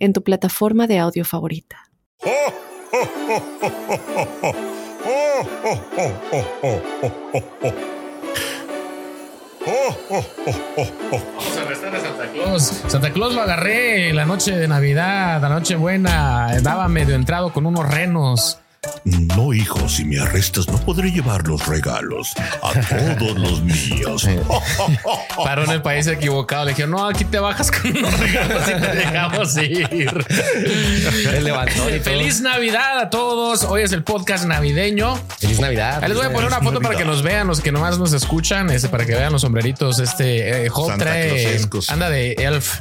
en tu plataforma de audio favorita. Vamos a arrestar a Santa Claus. Santa Claus lo agarré la noche de Navidad, la noche buena. Estaba medio entrado con unos renos. No, hijo, si me arrestas no podré llevar los regalos a todos los niños. Paró en el país equivocado. Le dije, no, aquí te bajas con los regalos y te dejamos ir. El levantón y todo. Feliz Navidad a todos. Hoy es el podcast navideño. Feliz Navidad. Ahí les voy a poner una foto para que nos vean, los que nomás nos escuchan, este, para que vean los sombreritos. Este eh, Job trae, anda de elf.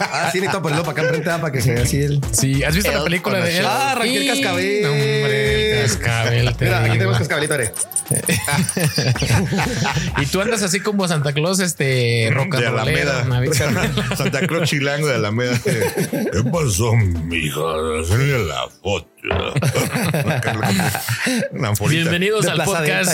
Ah, sí, necesito ponerlo para acá enfrente para que se vea así el. Sí, ¿has visto la película de Elf? Ah, Raquel Sí. Cascabel. Hombre, el cascabel. te Mira, aquí tenemos cascabelito, Are. Y tú andas así como Santa Claus, este rock De Alameda. Navidad. Santa Claus Chilango de Alameda. ¿Qué pasó, mija? Hacerle la foto. Bienvenidos De al podcast.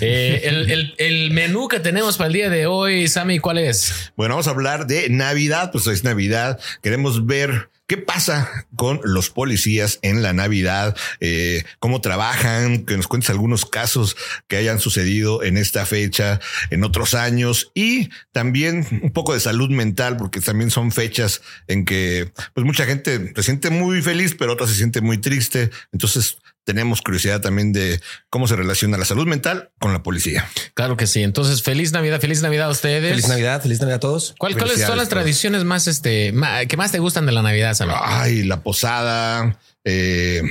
Eh, el, el- el menú que tenemos para el día de hoy, Sammy, ¿cuál es? Bueno, vamos a hablar de Navidad. Pues es Navidad. Queremos ver qué pasa con los policías en la Navidad, eh, cómo trabajan, que nos cuentes algunos casos que hayan sucedido en esta fecha, en otros años y también un poco de salud mental, porque también son fechas en que pues mucha gente se siente muy feliz, pero otra se siente muy triste. Entonces tenemos curiosidad también de cómo se relaciona la salud mental con la policía. Claro que sí. Entonces, feliz Navidad, feliz Navidad a ustedes. Feliz Navidad, feliz Navidad a todos. ¿Cuál- ¿Cuáles son las tradiciones más, este, que más te gustan de la Navidad, Sammy? Ay, la posada, eh,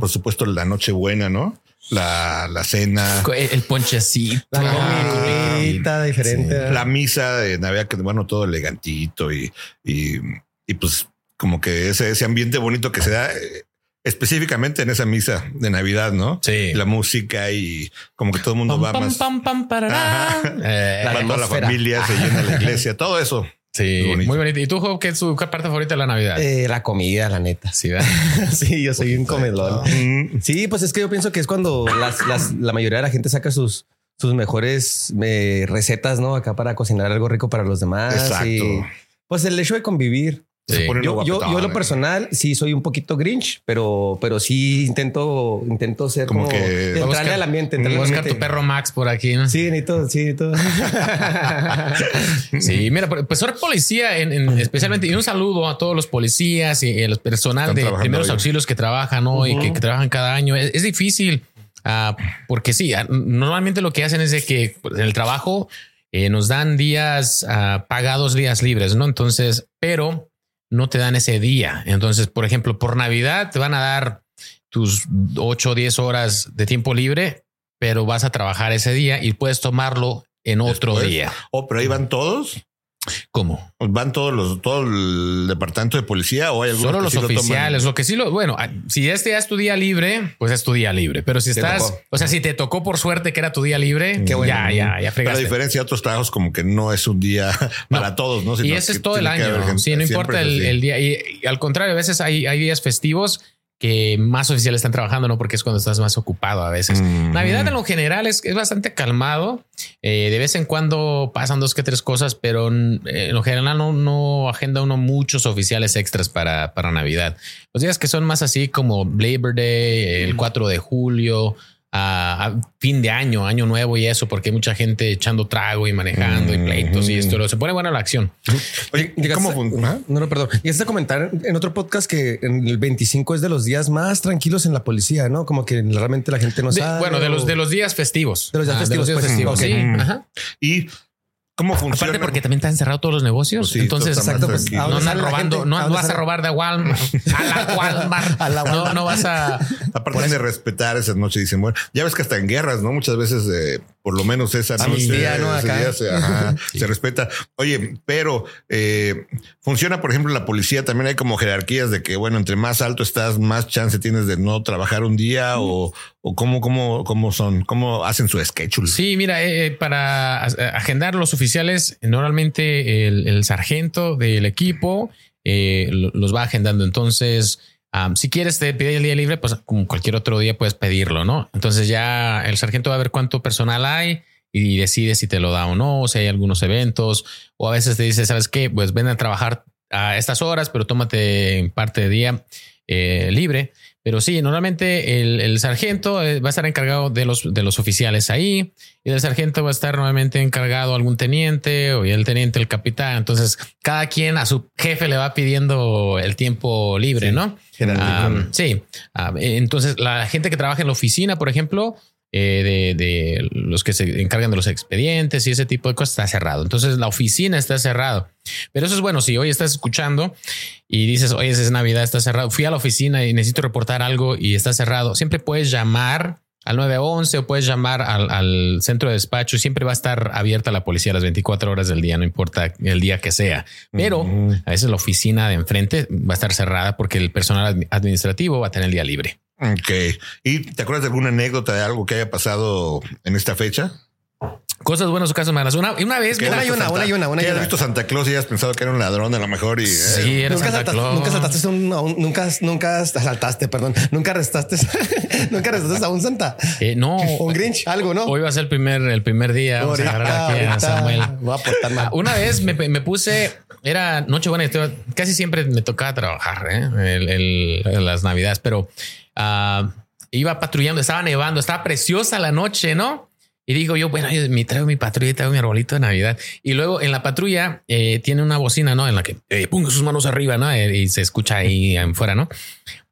por supuesto la Nochebuena, ¿no? La, la cena, El, el ponchecito. La Ah, comidita diferente. la misa de Navidad, que bueno, todo elegantito y, y, y pues como que ese, ese ambiente bonito que se da eh, específicamente en esa misa de Navidad, ¿no? Sí. La música y como que todo el mundo Pam, va pam, más. pam, pam. Ajá. Eh, la familia, se llena la iglesia, todo eso. sí, Muy bonito. muy bonito. ¿Y tú, Job, qué es tu parte favorita de la Navidad? Eh, la comida, la neta. Sí, ¿verdad? sí, yo soy un comedor. Mm, Sí, pues es que yo pienso que es cuando las, las- la mayoría de la gente saca sus, sus mejores eh, recetas, ¿no? Acá para cocinar algo rico para los demás. Exacto. y, pues el hecho de convivir. Sí. Yo, yo, yo en lo guapetón, personal sí soy un poquito grinch, pero, pero sí intento, intento ser Como como, que- entrarle buscar- al ambiente. Entrarle buscar tu perro Max por aquí. ¿no? Sí, necesito, sí, necesito. Sí, mira, pues ser policía, en, en- especialmente, y un saludo a todos los policías y el personal Están de primeros hoy. auxilios que trabajan hoy, y que, que trabajan cada año. Es, es difícil ah, porque sí, ah, normalmente lo que hacen es de que pues, en el trabajo eh, nos dan días ah, pagados, días libres, ¿no? Entonces, pero no te dan ese día. Entonces, por ejemplo, por Navidad te van a dar tus 8 o 10 horas de tiempo libre, pero vas a trabajar ese día y puedes tomarlo en otro Después. día. Oh, pero ahí van todos. ¿Cómo? ¿Van todos los, todo el departamento de policía o hay algunos Solo que los sí lo toman? oficiales, lo que sí lo, bueno, ah, si este ya es tu día libre, pues es tu día libre. Pero si estás, o sea, si te tocó por suerte que era tu día libre, Qué bueno. ya, ya, ya Pero a fregaste. diferencia de otros trabajos, como que no es un día para todos, ¿no? Y Sino ese es todo el año. gente- Sí, no importa el, día. Y, y al contrario, a veces hay, hay días festivos que más oficiales están trabajando, ¿no? Porque es cuando estás más ocupado a veces. Mm. Navidad en lo general es, es bastante calmado. Eh, de vez en cuando pasan dos que tres cosas, pero eh, en lo general no, no agenda uno muchos oficiales extras para, para Navidad. Los días que son más así como Labor Day, el 4 de julio, a, a fin de año, año nuevo y eso, porque hay mucha gente echando trago y manejando y pleitos y esto. Se pone buena la acción. Oye, Llegaste ¿cómo a-? No, no, perdón. Y a comentar en otro podcast que en el 25 es de los días más tranquilos en la policía, ¿no? Como que realmente la gente no De- sabe. bueno, de los, de los días festivos. De los días Ah, festivos, pues, festivos, sí. Mm. Ajá. ¿Y cómo funciona? Aparte porque también están cerrados todos los negocios. Pues sí, Entonces, Exacto, pues. ¿a no andas robando, gente? no ¿A dónde vas a robar de Walmart. a la Walmart. A la no, no vas a. Aparte de respetar esas noches, dicen, bueno, ya ves que hasta en guerras, ¿no? Muchas veces, eh, por lo menos esa noche, Amnistía, ¿no? Acá. día se, ajá, se respeta. Oye, pero eh, funciona, por ejemplo, la policía también hay como jerarquías de que, bueno, entre más alto estás, más chance tienes de no trabajar un día o, o cómo, cómo, cómo son, cómo hacen su schedule. Sí, mira, eh, para eh, agendar los oficiales, normalmente el, el sargento del equipo eh, lo- los va agendando. Entonces, am, si quieres te pide el día libre, pues como cualquier otro día puedes pedirlo, ¿no? Entonces ya el sargento va a ver cuánto personal hay y decide si te lo da o no, si hay algunos eventos, o a veces te dice, ¿sabes qué? Pues ven a trabajar a estas horas, pero tómate parte de día eh, libre. Pero sí, normalmente el, el sargento eh, va a estar encargado de los, de los oficiales ahí y del sargento va a estar normalmente encargado algún teniente o el teniente el capitán. Entonces, cada quien a su jefe le va pidiendo el tiempo libre, ¿no? Ah, sí. Ah, entonces, la gente que trabaja en la oficina, por ejemplo, eh, de, de los que se encargan de los expedientes y ese tipo de cosas está cerrado. Entonces, la oficina está cerrado. Pero eso es bueno. Si hoy estás escuchando y dices, oye, es Navidad, está cerrado. Fui a la oficina y necesito reportar algo y está cerrado. Siempre puedes llamar al 911 o puedes llamar al, al centro de despacho. Siempre va a estar abierta la policía las 24 horas del día, no importa el día que sea. Pero a veces la oficina de enfrente va a estar cerrada porque el personal admi- administrativo va a tener el día libre. Ok. ¿Y te acuerdas de alguna anécdota de algo que haya pasado en esta fecha? Cosas buenas o casos malas. Una, una vez, hay visto una, una y una, una y una. visto Santa Claus y hayas pensado que era un ladrón a lo mejor y... eh, sí, era Nunca Santa Claus. nunca saltaste un, a un- nunca, nunca saltaste, perdón, nunca arrestaste, nunca arrestaste a un santa, Eh, no, o un Grinch, algo, ¿no? hoy va a ser el primer, el primer día. Vamos a agarrar aquí a ahorita Samuel. voy a portar mal. Una vez me, me puse, era Nochebuena, y estaba- casi siempre me tocaba trabajar ¿eh? el, el- las Navidades, pero ah, iba patrullando, estaba nevando, estaba preciosa la noche, ¿no? Y digo yo, bueno, yo me traigo mi patrulla, traigo mi arbolito de Navidad. Y luego en la patrulla eh, tiene una bocina, ¿no? En la que eh, ponga sus manos arriba, ¿no? Eh, y se escucha ahí afuera, ¿no?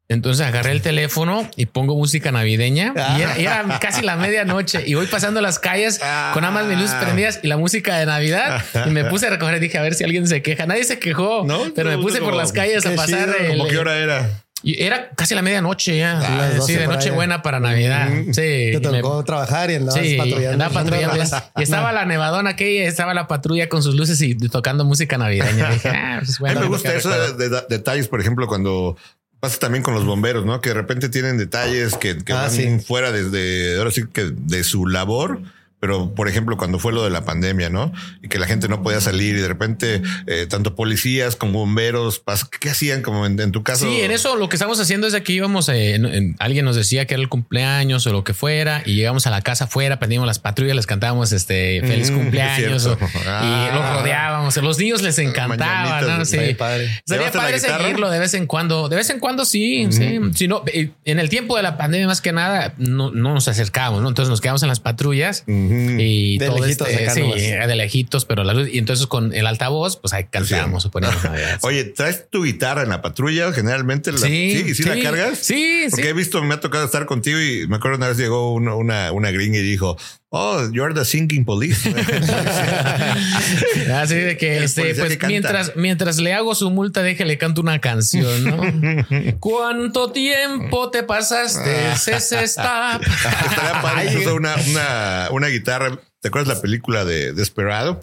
Entonces agarré el teléfono y pongo música navideña y era, era casi la medianoche y voy pasando las calles con ambas mis luces prendidas y la música de Navidad y me puse a recoger y dije a ver si alguien se queja. Nadie se quejó, No, pero me puse por las calles a pasar. el- ¿Cómo qué hora era? Y era casi la medianoche ya, las sí, 12 de por ahí. Nochebuena para Navidad. Sí, Te me- tocó trabajar y andabas Sí, patrullando. andaba patrullando. Y estaba la nevadona aquella, estaba la patrulla con sus luces y tocando música navideña. Dije, ah, pues A bueno, mí me gusta eso recuerdo. de, de- detalles, por ejemplo, cuando pasa también con los bomberos, ¿no? Que de repente tienen detalles que, que Ah, van sí. fuera desde, ahora sí que de su labor. Pero, por ejemplo, cuando fue lo de la pandemia, ¿no? Y que la gente no podía salir y de repente eh, tanto policías como bomberos, ¿qué hacían? Como en, en tu caso. Sí, en eso lo que estamos haciendo es de que íbamos, eh, en- en- alguien nos decía que era el cumpleaños o lo que fuera y llegamos a la casa afuera, prendimos las patrullas, les cantábamos este feliz Mm, cumpleaños o- Ah. y los rodeábamos. Los niños les encantaba, ¿no? sí. Padre. Sería ¿Llevaste la padre seguirlo de vez en cuando. De vez en cuando sí, sí. Si no, eh, en el tiempo de la pandemia, más que nada, no, no nos acercábamos, ¿no? Entonces nos quedamos en las patrullas Y De todo lejitos este, sí, nomás. de lejitos, pero la luz. Y entonces con el altavoz, pues ahí cantábamos o poníamos Navidad. Oye, ¿traes tu guitarra en la patrulla? Generalmente la, Sí, ¿y sí, la sí, cargas? sí, Porque sí. he visto, me ha tocado estar contigo y me acuerdo una vez llegó uno- una, una gringa y dijo, oh, you're the singing police. Así de que este, pues que mientras, mientras le hago su multa, déjale canto una canción, ¿no? ¿Cuánto tiempo te pasaste? Ese stop. Estaría padre una, una, una guitarra. ¿Te acuerdas la película de Desperado?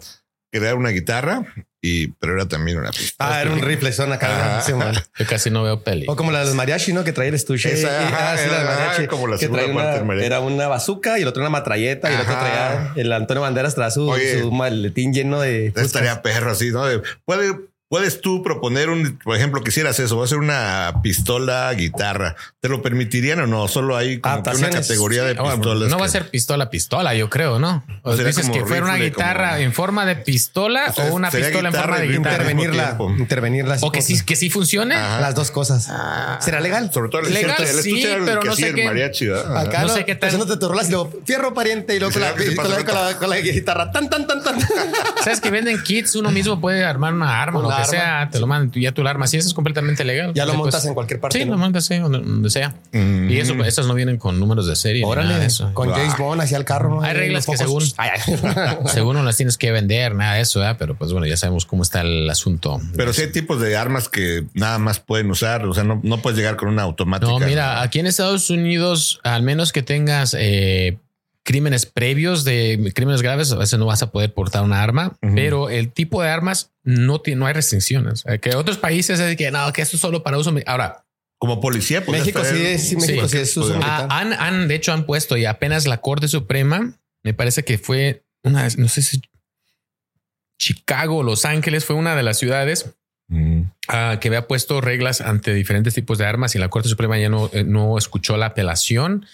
Que era una guitarra y pero era también una pistola. Ah, era un rifle son acá. Yo casi no veo peli. O como la del mariachi, ¿no? Que traía el estuche. Esa, Y- ajá, ah, sí, la del era, mariachi. ajá, como la que segunda traía parte una- del mariachi. Era una bazooka y el otro una matralleta y el otro traía el Antonio Banderas traía su, Oye. su maletín lleno de. Estaría perro así, ¿no? De- puede, puedes tú proponer un, por ejemplo, quisieras eso, va a ser una pistola guitarra. ¿Te lo permitirían o no? Solo hay como que una categoría de Ah, pistolas. no va a ser pistola pistola, yo creo, ¿no? O Sería dices como que fuera una guitarra como- en forma de pistola O sea, o una pistola en forma de guitarra. intervenirla. Intervenirla. O que sí, que sí funcione. Ajá. Las dos cosas. ¿Será legal? Sobre todo el Legal, cierto- el sí, pero no sé qué. mariachi. Acá No no, sé qué tal. Haciéndote tu rolas y luego fierro pariente y luego con la, Sí, ¿qué con la, pasa? con la- con la guitarra tan tan tan tan. ¿Sabes que venden kits? Uno mismo puede armar una arma. Lo sea, te lo mandan ya tu arma. Sí, eso es completamente legal. Ya lo Pues, montas en cualquier parte. Sí, ¿no? lo montas sí, donde, donde sea. Mm. Y eso, esas no vienen con números de serie. Órale, de eso. con James Bond hacia el carro. ¿no? Hay reglas que según-. Según no las tienes que vender, nada de eso, ¿verdad? pero pues bueno, ya sabemos cómo está el asunto. Pero sí hay tipos de armas que nada más pueden usar. O sea, no, no puedes llegar con una automática. No, mira, aquí en Estados Unidos, al menos que tengas eh, crímenes previos de crímenes graves, a veces no vas a poder portar una arma, Ujú. pero el tipo de armas no tiene, no hay restricciones. Eh, Que otros países es que no, que esto es solo para uso. Ahora, Como policía, podrías México sí es, sí, México Sí. sí es uso Ah, han, han, de hecho, han puesto y apenas la Corte Suprema, me parece que fue una, no sé si Chicago, Los Ángeles, fue una de las ciudades Mm. ah, que había puesto reglas ante diferentes tipos de armas y la Corte Suprema ya no, eh, no escuchó la apelación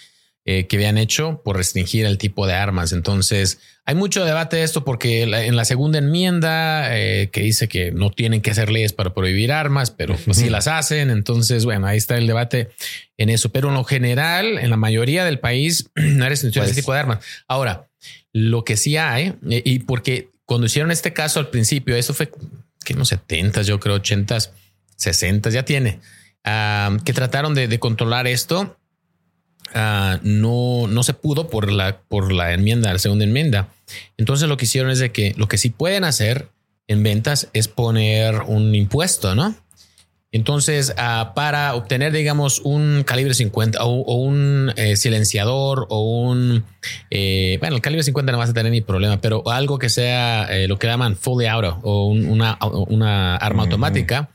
eh, que habían hecho por restringir el tipo de armas. Entonces, hay mucho debate de esto porque la- en la segunda enmienda eh, que dice que no tienen que hacer leyes para prohibir armas, pero pues, sí las hacen. Entonces, bueno, ahí está el debate en eso. Pero en lo general, en la mayoría del país, no hay restricciones Pues- ese tipo de armas. Ahora, lo que sí hay, eh, y porque cuando hicieron este caso al principio, eso fue que no 70, yo creo 80, 60, ya tiene, ah, que trataron de, de controlar esto. Ah, no, no se pudo por la, por la enmienda, la segunda enmienda. Entonces lo que hicieron es de que lo que sí pueden hacer en ventas es poner un impuesto, ¿no? Entonces, ah, para obtener, digamos, un calibre 50 o, o un eh, silenciador o un, eh, bueno, el calibre 50 no vas a tener ni problema, pero algo que sea eh, lo que llaman fully auto o un- una, una arma automática.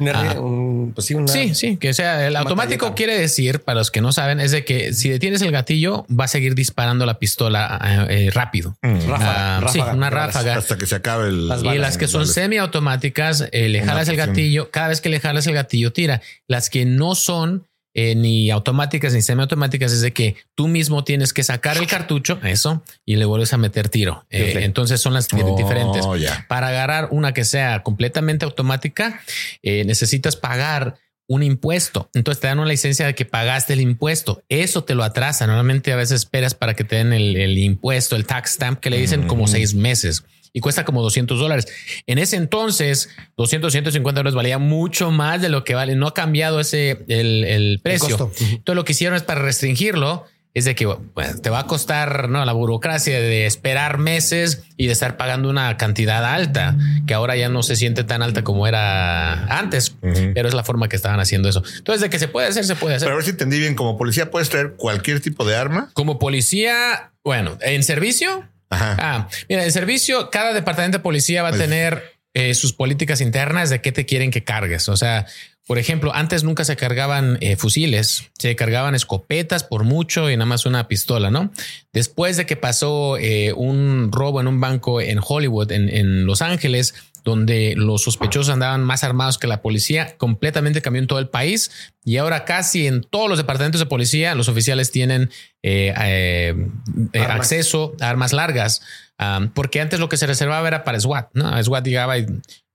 Una- ah. un- pues sí, una- Sí, sí, que sea el automático Matalleta. quiere decir, para los que no saben, es de que si detienes el gatillo, va a seguir disparando la pistola eh, eh, rápido. Mm. Ráfaga, Ah, sí, ráfaga, una de balas. ráfaga. Hasta que se acabe el. Las Y las que son Vale. semiautomáticas, eh, le Una jalas el gatillo. Cada vez que le jalas el gatillo, tira. Las que no son eh, ni automáticas ni semiautomáticas es de que tú mismo tienes que sacar el cartucho, eso, y le vuelves a meter tiro. Eh, entonces son las Oh, diferentes. Para agarrar una que sea completamente automática, eh, necesitas pagar un impuesto. Entonces te dan una licencia de que pagaste el impuesto. Eso te lo atrasa. Normalmente a veces esperas para que te den el, el impuesto, el tax stamp que le dicen como seis meses y cuesta como 200 dólares. En ese entonces, 200, 150 dólares valía mucho más de lo que vale. No ha cambiado ese el, el precio. costo. Entonces lo que hicieron es para restringirlo. Es de que bueno, te va a costar no la burocracia de esperar meses y de estar pagando una cantidad alta que ahora ya no se siente tan alta como era antes, pero es la forma que estaban haciendo eso. Entonces, de que se puede hacer, se puede hacer. Pero a ver si entendí bien. Como policía puedes traer cualquier tipo de arma. como policía, bueno, en servicio, Ajá. Ah, mira, en servicio, cada departamento de policía va a Pues- tener eh, sus políticas internas de qué te quieren que cargues. O sea, por ejemplo, antes nunca se cargaban eh, fusiles, se cargaban escopetas por mucho y nada más una pistola, ¿no? Después de que pasó eh, un robo en un banco en Hollywood, en, en Los Ángeles, donde los sospechosos andaban más armados que la policía, completamente cambió en todo el país y ahora casi en todos los departamentos de policía los oficiales tienen eh, Armas. acceso a armas largas, um, porque antes lo que se reservaba era para SWAT, ¿no? SWAT llegaba y,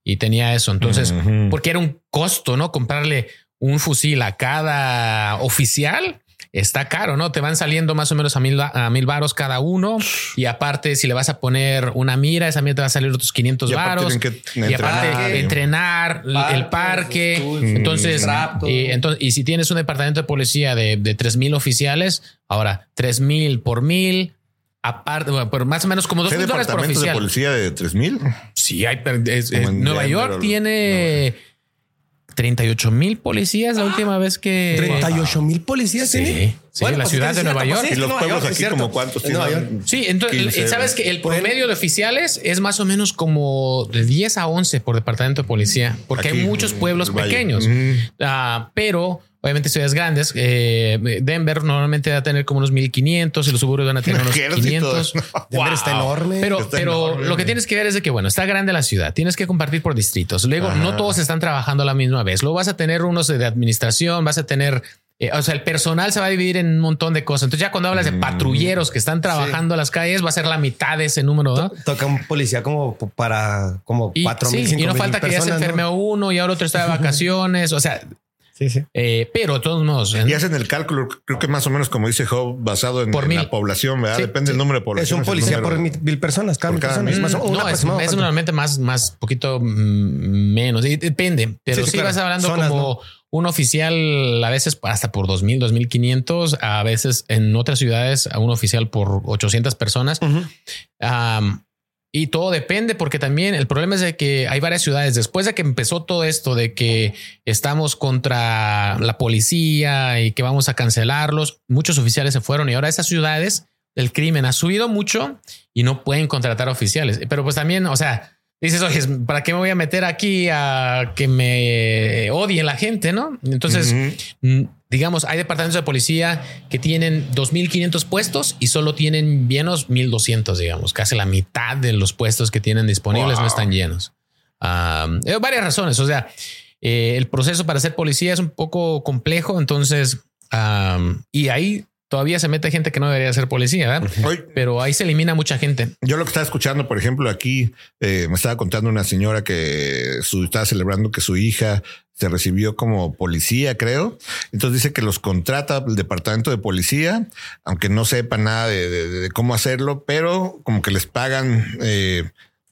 y tenía eso, entonces, porque era un costo, ¿no? Comprarle un fusil a cada oficial. Está caro, ¿no? Te van saliendo más o menos a mil, a mil varos cada uno. Y aparte, si le vas a poner una mira, esa mira te va a salir otros 500 Y aparte varos. que Y aparte, entrenar. entrenar, el parque. estudios, Entonces, y, entonces, y si tienes un departamento de policía de, de 3 mil oficiales, ahora 3 mil por mil, aparte, bueno, por más o menos como 2 ¿Hay mil dólares por departamentos de oficial. policía de 3000? Sí, hay, pero es- Como es- en Nueva Denver York tiene 38 mil policías la última vez que 38 mil policías. Sí, ¿tiene? sí, la pues ciudad de Nueva York. ¿Y los pueblos aquí cierto. como cuántos tienen? Sí, entonces, 15, sabes que el bueno. promedio de oficiales es más o menos como de 10 a 11 por departamento de policía, porque Aquí, hay muchos pueblos pequeños. Ah, pero obviamente ciudades grandes, eh, Denver normalmente va a tener como unos 1500 y los suburbios van a tener Un unos ejército. 500. Denver está enorme. Pero, Está pero enorme. lo que tienes que ver es de que, bueno, está grande la ciudad, tienes que compartir por distritos. Luego, Ajá. no todos están trabajando a la misma vez. Luego vas a tener unos de administración, vas a tener, eh, o sea, el personal se va a dividir en un montón de cosas. Entonces, ya cuando hablas de Mm. patrulleros que están trabajando a las calles, va a ser la mitad de ese número, ¿no? Toca un policía como para como cuatro sí, mil, cinco y no mil falta que ya se personas, ¿no? enferme uno y ahora otro está de vacaciones. O sea, Sí, sí. Eh, pero de todos modos. Y hacen el cálculo, creo que más o menos como dice Job, basado en, Por en mil. la población, ¿verdad? Sí, Depende sí. del número de Es población. un policía por mil, mil personas, cada Por mil cada personas. mil. Más o- un no, es, es normalmente más, más poquito mm, menos. Depende, pero Sí, sí, sí, claro. vas hablando Zonas, como un oficial a veces hasta por 2000, 2500, a veces en otras ciudades a un oficial por 800 personas. Y todo depende porque también el problema es de que hay varias ciudades después de que empezó todo esto de que estamos contra la policía y que vamos a cancelarlos, muchos oficiales se fueron y ahora esas ciudades el crimen ha subido mucho y no pueden contratar oficiales. Pero pues también, o sea, dices, oye, ¿para qué me voy a meter aquí a que me odie la gente? No? Entonces, digamos, hay departamentos de policía que tienen 2.500 puestos y solo tienen llenos 1.200, digamos. Casi la mitad de los puestos que tienen disponibles no están llenos. Um, hay varias razones. O sea, eh, el proceso para ser policía es un poco complejo. Entonces, um, y ahí todavía se mete gente que no debería ser policía, ¿verdad? Hoy, Pero ahí se elimina mucha gente. Yo lo que estaba escuchando, por ejemplo, aquí eh, me estaba contando una señora que su, estaba celebrando que su hija se recibió como policía, creo. Entonces dice que los contrata el departamento de policía, aunque no sepa nada de, de- de cómo hacerlo, pero como que les pagan, eh,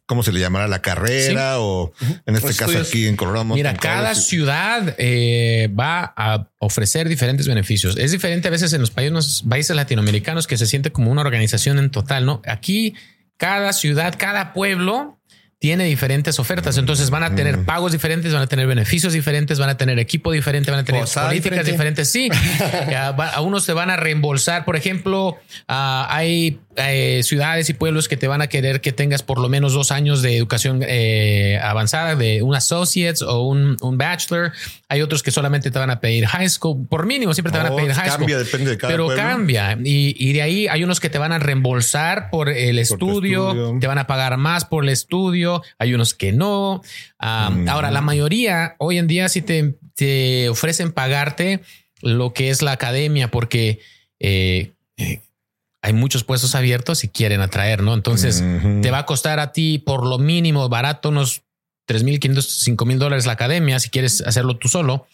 ¿cómo se le llamará? La carrera o en este caso estudios. aquí en Colorado. Mira, cada ciudad eh, va a ofrecer diferentes beneficios. Es diferente a veces en los países, países latinoamericanos que se siente como una organización en total, ¿no? Aquí cada ciudad, cada pueblo tiene diferentes ofertas. Entonces van a tener pagos diferentes, van a tener beneficios diferentes, van a tener equipo diferente, van a tener Posada políticas diferente. diferentes. Sí, va- a unos te van a reembolsar. Por ejemplo, ah, hay eh, ciudades y pueblos que te van a querer que tengas por lo menos dos años de educación eh, avanzada, de un associates o un, un bachelor. Hay otros que solamente te van a pedir high school. Por mínimo, siempre te van a Oh, pedir high school. cambia, depende de cada Pero pueblo. cambia. Y, y de ahí hay unos que te van a reembolsar por el tu estudio, estudio. te van a pagar más por el estudio. Hay unos que no. Mm. Ahora, la mayoría hoy en día sí te, te ofrecen pagarte lo que es la academia porque eh, hay muchos puestos abiertos y quieren atraer, ¿no? Entonces te va a costar a ti por lo mínimo barato unos 3.500, 5.000 dólares la academia si quieres hacerlo tú solo.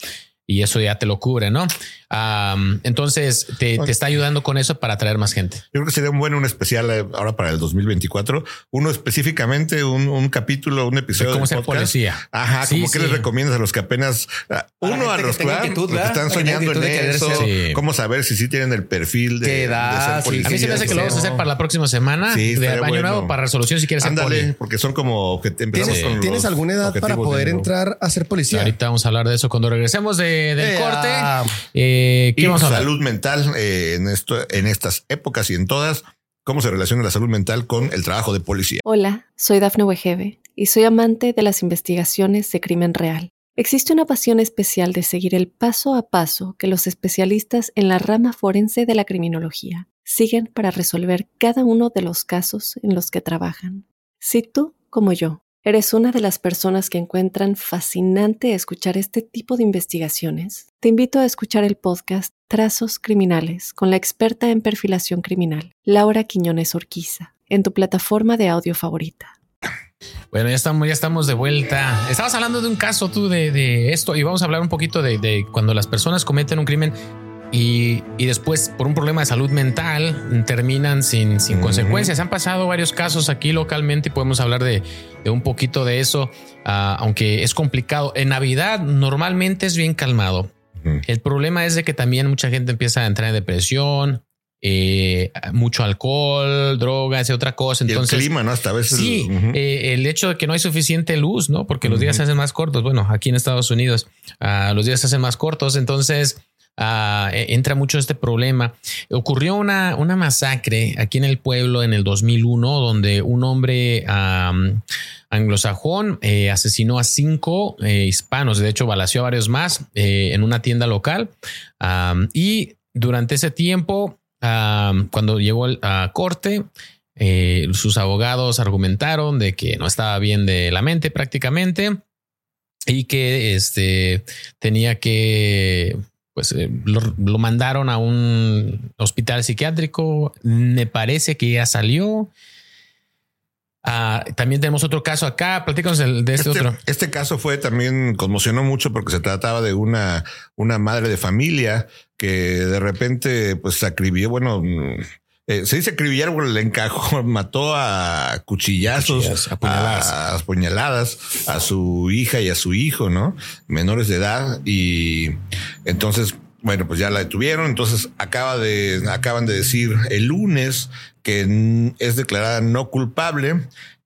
Y eso ya te lo cubre, ¿no? Am, entonces te, te está ayudando con eso para atraer más gente. Yo creo que sería un bueno un especial eh, ahora para el 2024. Uno específicamente, un, un capítulo, un episodio. cómo ser policía. Ajá, Sí, como que les recomiendas a los que apenas ah, uno a que los que están Que tenga soñando en eso, ser- Sí. cómo saber si sí tienen el perfil de, ¿Qué edad? de ser Sí. policía. A mí se me hace que lo vamos a hacer para la próxima semana Sí, de año bueno. nuevo para resolución si quieres ser Ándale, poli. porque son como que empezamos ¿Tienes, con ¿tienes alguna edad para poder de- entrar a ser policía? Ahorita vamos a hablar de eso cuando regresemos de- del Eh, corte. ah. Eh, ¿Qué Y vamos a hablar? salud mental eh, en esto, en estas épocas y en todas. ¿Cómo se relaciona la salud mental con el trabajo de policía? Hola, soy Dafne Wegebe y soy amante de las investigaciones de crimen real. Existe una pasión especial de seguir el paso a paso que los especialistas en la rama forense de la criminología siguen para resolver cada uno de los casos en los que trabajan. Si tú, como yo, eres una de las personas que encuentran fascinante escuchar este tipo de investigaciones, te invito a escuchar el podcast Trazos Criminales con la experta en perfilación criminal, Laura Quiñones Orquiza, en tu plataforma de audio favorita. Bueno, ya estamos, de vuelta. Estabas hablando de un caso tú de, esto y vamos a hablar un poquito de cuando las personas cometen un crimen y, y después por un problema de salud mental terminan sin, sin consecuencias. Han pasado varios casos aquí localmente y podemos hablar de, de un poquito de eso, ah, aunque es complicado. En Navidad normalmente es bien calmado. El problema es de que también mucha gente empieza a entrar en depresión, eh, mucho alcohol, drogas y otra cosa. Y Entonces, el clima, ¿no? Hasta a veces. Sí, eh, el hecho de que no hay suficiente luz, ¿no? Porque los días se hacen más cortos. Bueno, aquí en Estados Unidos ah, los días se hacen más cortos, entonces ah, eh, entra mucho este problema. Ocurrió una, una masacre aquí en el pueblo en el 2001, donde un hombre anglosajón eh, asesinó a cinco eh, hispanos, de hecho balació a varios más eh, en una tienda local. Y durante ese tiempo, cuando llegó a corte, sus abogados argumentaron de que no estaba bien de la mente prácticamente y que este tenía que pues eh, lo, lo mandaron a un hospital psiquiátrico. Me parece que ya salió. Ah, también tenemos otro caso acá. Platícanos de este, este, otro. Este caso fue también conmocionó mucho porque se trataba de una, una madre de familia que de repente pues acribilló, bueno, eh, se dice acribillar, bueno, le encajó, mató a cuchillazos, Cuchillas, a, a puñaladas a su hija y a su hijo, ¿no? Menores de edad y entonces bueno, pues ya la detuvieron. Entonces acaba de, acaban de decir el lunes que es declarada no culpable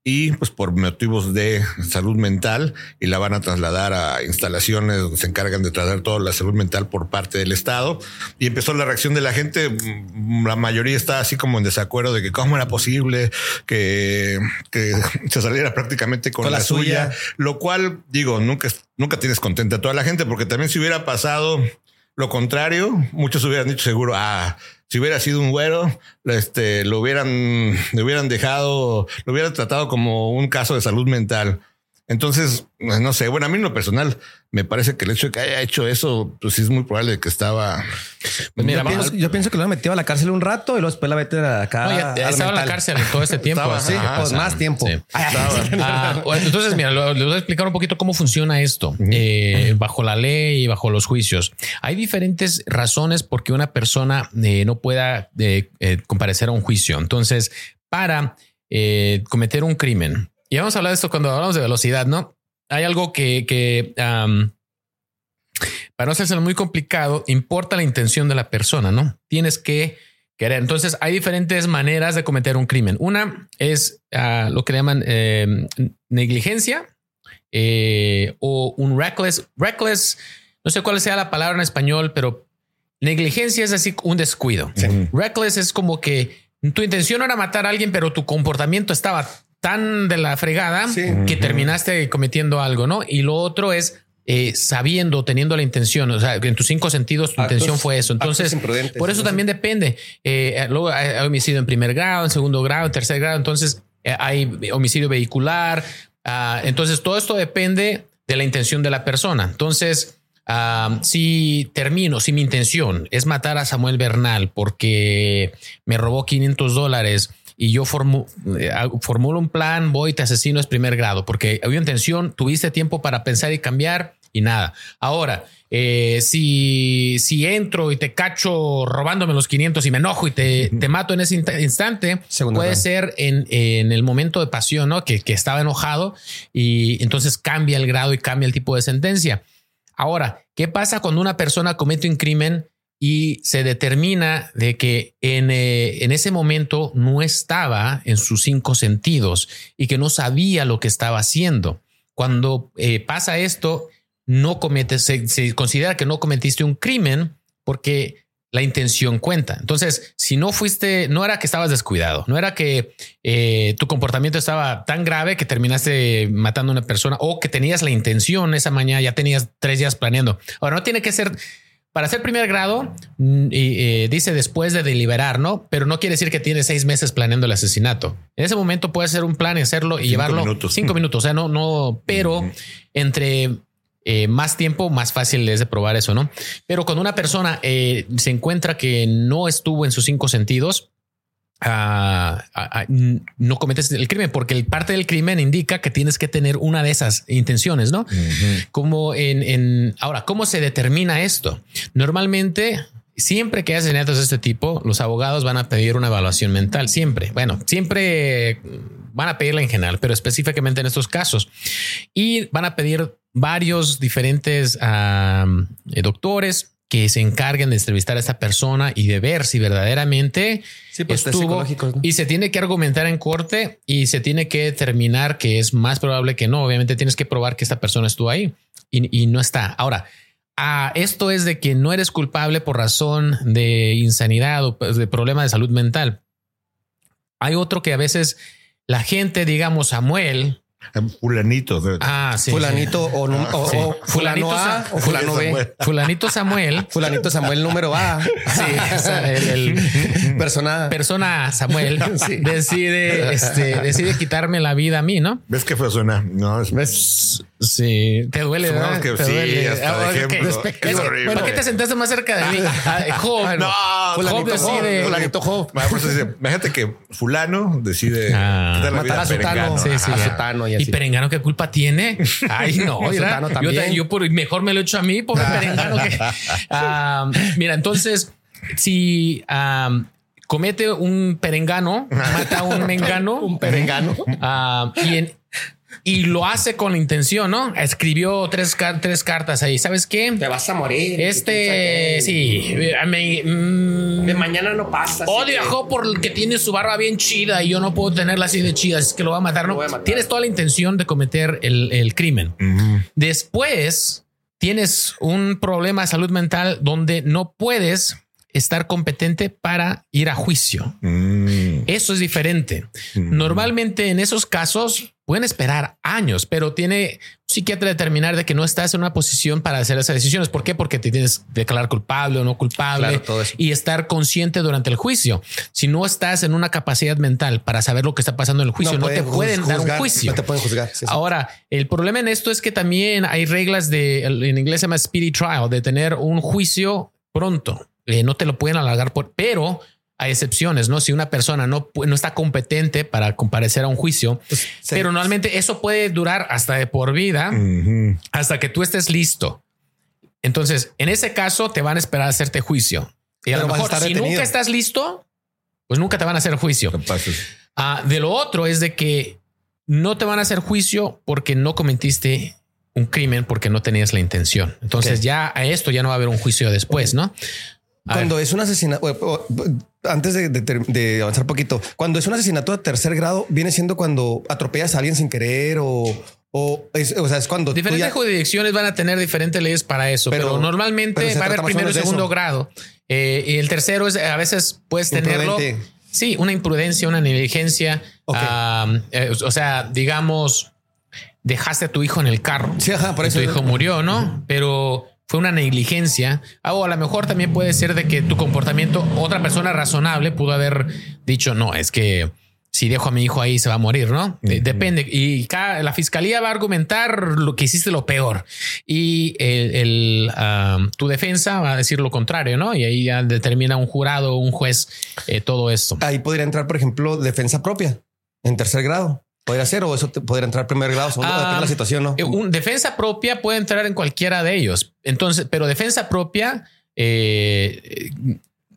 y pues por motivos de salud mental y la van a trasladar a instalaciones donde se encargan de tratar toda la salud mental por parte del Estado. Y empezó la reacción de la gente. Mm, La mayoría está así como en desacuerdo de que cómo era posible que, que se saliera prácticamente con, Con la, la suya. suya. Lo cual digo, nunca, nunca tienes contenta a toda la gente porque también si hubiera pasado lo contrario, muchos hubieran dicho seguro, ah, si hubiera sido un güero, este, lo hubieran, le hubieran dejado, lo hubieran tratado como un caso de salud mental. Entonces, no sé, bueno, a mí en lo personal me parece que el hecho de que haya hecho eso, pues sí es muy probable que estaba. Pues mira, yo, pienso, yo pienso que lo han metido a la cárcel un rato y luego después la meten acá. No, ya- ya estaba en la cárcel todo este tiempo. Estaba, ajá, pues más tiempo. sí. Ah, entonces, mira, les voy a explicar un poquito cómo funciona esto eh, bajo la ley y bajo los juicios. Hay diferentes razones por qué una persona eh, no pueda eh, eh, comparecer a un juicio. Entonces, para eh, cometer un crimen, y vamos a hablar de esto cuando hablamos de velocidad, ¿no? Hay algo que, para no hacerse muy complicado, importa la intención de la persona, ¿no? Tienes que querer. Entonces, hay diferentes maneras de cometer un crimen. Una es ah, lo que le llaman eh, negligencia eh, o un reckless. Reckless, no sé cuál sea la palabra en español, pero negligencia es así un descuido. Reckless es como que tu intención era matar a alguien, pero tu comportamiento estaba tan de la fregada Sí. que terminaste cometiendo algo, ¿no? Y lo otro es eh, sabiendo, teniendo la intención, o sea, en tus cinco sentidos tu Actos- intención fue eso. Entonces, actos imprudentes, por eso ¿no? también depende. Eh, luego hay homicidio en primer grado, en segundo grado, en tercer grado. Entonces eh, hay homicidio vehicular. Ah, entonces todo esto depende de la intención de la persona. Entonces, ah, si termino, si mi intención es matar a Samuel Bernal porque me robó 500 dólares y yo formu- eh, hago- formulo un plan, voy, te asesino es primer grado porque había intención, tuviste tiempo para pensar y cambiar y nada. Ahora, eh, si, si entro y te cacho robándome los 500 y me enojo y te, te mato en ese insta- instante, Segundo puede ser en, en el momento de pasión, ¿no? Que, que estaba enojado y entonces cambia el grado y cambia el tipo de sentencia. Ahora, ¿qué pasa cuando una persona comete un crimen y se determina de que en, eh, en ese momento no estaba en sus cinco sentidos y que no sabía lo que estaba haciendo? Cuando eh, pasa esto, no cometes, se, considera que no cometiste un crimen porque la intención cuenta. Entonces, si no fuiste, no era que estabas descuidado, no era que eh, tu comportamiento estaba tan grave que terminaste matando a una persona o que tenías la intención esa mañana, ya tenías tres días planeando. Ahora, no tiene que ser para ser primer grado, mm, eh, dice después de deliberar, ¿no? Pero no quiere decir que tienes seis meses planeando el asesinato. En ese momento puedes hacer un plan y hacerlo y Cinco llevarlo minutos. cinco minutos. O sea, no, no, pero entre eh, más tiempo, más fácil es de probar eso, ¿no? Pero cuando una persona eh, se encuentra que no estuvo en sus cinco sentidos, no cometes el crimen, porque el parte del crimen indica que tienes que tener una de esas intenciones, ¿no? Como en, en ahora, ¿cómo se determina esto? Normalmente, siempre que hay asesinatos de este tipo, los abogados van a pedir una evaluación mental. Siempre, bueno, siempre van a pedirla en general, pero específicamente en estos casos. Y van a pedir varios diferentes eh, doctores que se encarguen de entrevistar a esta persona y de ver si verdaderamente Sí, pues, estuvo y se tiene que argumentar en corte y se tiene que determinar que es más probable que no. Obviamente tienes que probar que esta persona estuvo ahí y, y no está. Ahora, ah, esto es de que no eres culpable por razón de insanidad o pues, de problema de salud mental. Hay otro que a veces la gente, digamos, Samuel. Fulanito. de- Ah, sí. Fulanito o, num- o- Sí. o Fulanito fulano A o fulano B. Samuel. Fulanito Samuel. Fulanito Samuel número A. Sí, el- el, Persona. persona Samuel decide, este, decide quitarme la vida a mí, ¿no? ¿Ves qué fue suena? No, es, S- Sí, te duele, ¿verdad? que Te sí, duele. hasta Ah, de ejemplo. Es- Es horrible. ¿Por qué te sentaste más cerca de mí? Ah, Job. No, Job decide. Fulanito Job. Ah, Imagínate que fulano decide Ah. la Matar a Sutano. Sí, sí. a. Sutano y ¿Y. Perengano qué culpa tiene? Ay, no. Sutano yo, también. yo por, mejor me lo echo a mí, pobre Perengano. que- Ah, mira, entonces, si ah, comete un perengano, mata a un mengano, Un perengano. ah, y, en- y lo hace con la intención, ¿no? Escribió tres, tres cartas ahí. ¿Sabes qué? Te vas a morir. Este, sí, me- mm, De mañana no pasa. Odio a Job por el que tiene su barba bien chida y yo no puedo tenerla así de chida, es que lo va a matar. No, a matar. tienes toda la intención de cometer el, el crimen. Después tienes un problema de salud mental donde no puedes estar competente para ir a juicio. Mm. Eso es diferente. Mm. Normalmente en esos casos pueden esperar años, pero tiene un psiquiatra determinar de que no estás en una posición para hacer esas decisiones. ¿Por qué? Porque te tienes que declarar culpable o no culpable Claro, todo eso. y estar consciente durante el juicio. Si no estás en una capacidad mental para saber lo que está pasando en el juicio, no, te pueden dar un juicio. No te pueden juzgar. sí, sí. Ahora, el problema en esto es que también hay reglas de, en inglés se llama speedy trial, de tener un juicio pronto. Eh, no te lo pueden alargar por, pero hay excepciones, ¿no? Si una persona no, no está competente para comparecer a un juicio, sí. pero normalmente eso puede durar hasta de por vida, hasta que tú estés listo. Entonces, en ese caso, te van a esperar a hacerte juicio. Y a Pero lo vas a mejor, estar si detenido. nunca estás listo, pues nunca te van a hacer juicio. Ah, de lo otro es de que no te van a hacer juicio porque no cometiste un crimen porque no tenías la intención. Entonces ya a esto ya no va a haber un juicio después, ¿no? Cuando es un asesinato, antes de, de de avanzar poquito, cuando es un asesinato de tercer grado, viene siendo cuando atropellas a alguien sin querer o, o, es, o sea, es cuando Diferentes ya- jurisdicciones van a tener diferentes leyes para eso, pero, Pero- normalmente pero va a haber primero y segundo eso. grado. Eh, y el tercero es a veces puedes tenerlo. Sí, una imprudencia, una negligencia. Eh, o sea, digamos, dejaste a tu hijo en el carro. Sí, ajá, por eso. tu hijo murió, ¿no? Pero fue una negligencia. Ah, O a lo mejor también puede ser de que tu comportamiento, otra persona razonable pudo haber dicho, no, es que si dejo a mi hijo ahí se va a morir, ¿no? De- Depende. Y cada- la fiscalía va a argumentar lo que hiciste lo peor y el, el, tu defensa va a decir lo contrario, ¿no? Y ahí ya determina un jurado, un juez, eh, todo esto. Ahí podría entrar, por ejemplo, defensa propia en tercer grado. Podría ser o eso te podría entrar primer grado, segundo, Ah, depende de la situación, ¿no? Eh, Un defensa propia puede entrar en cualquiera de ellos. Entonces, pero defensa propia, eh,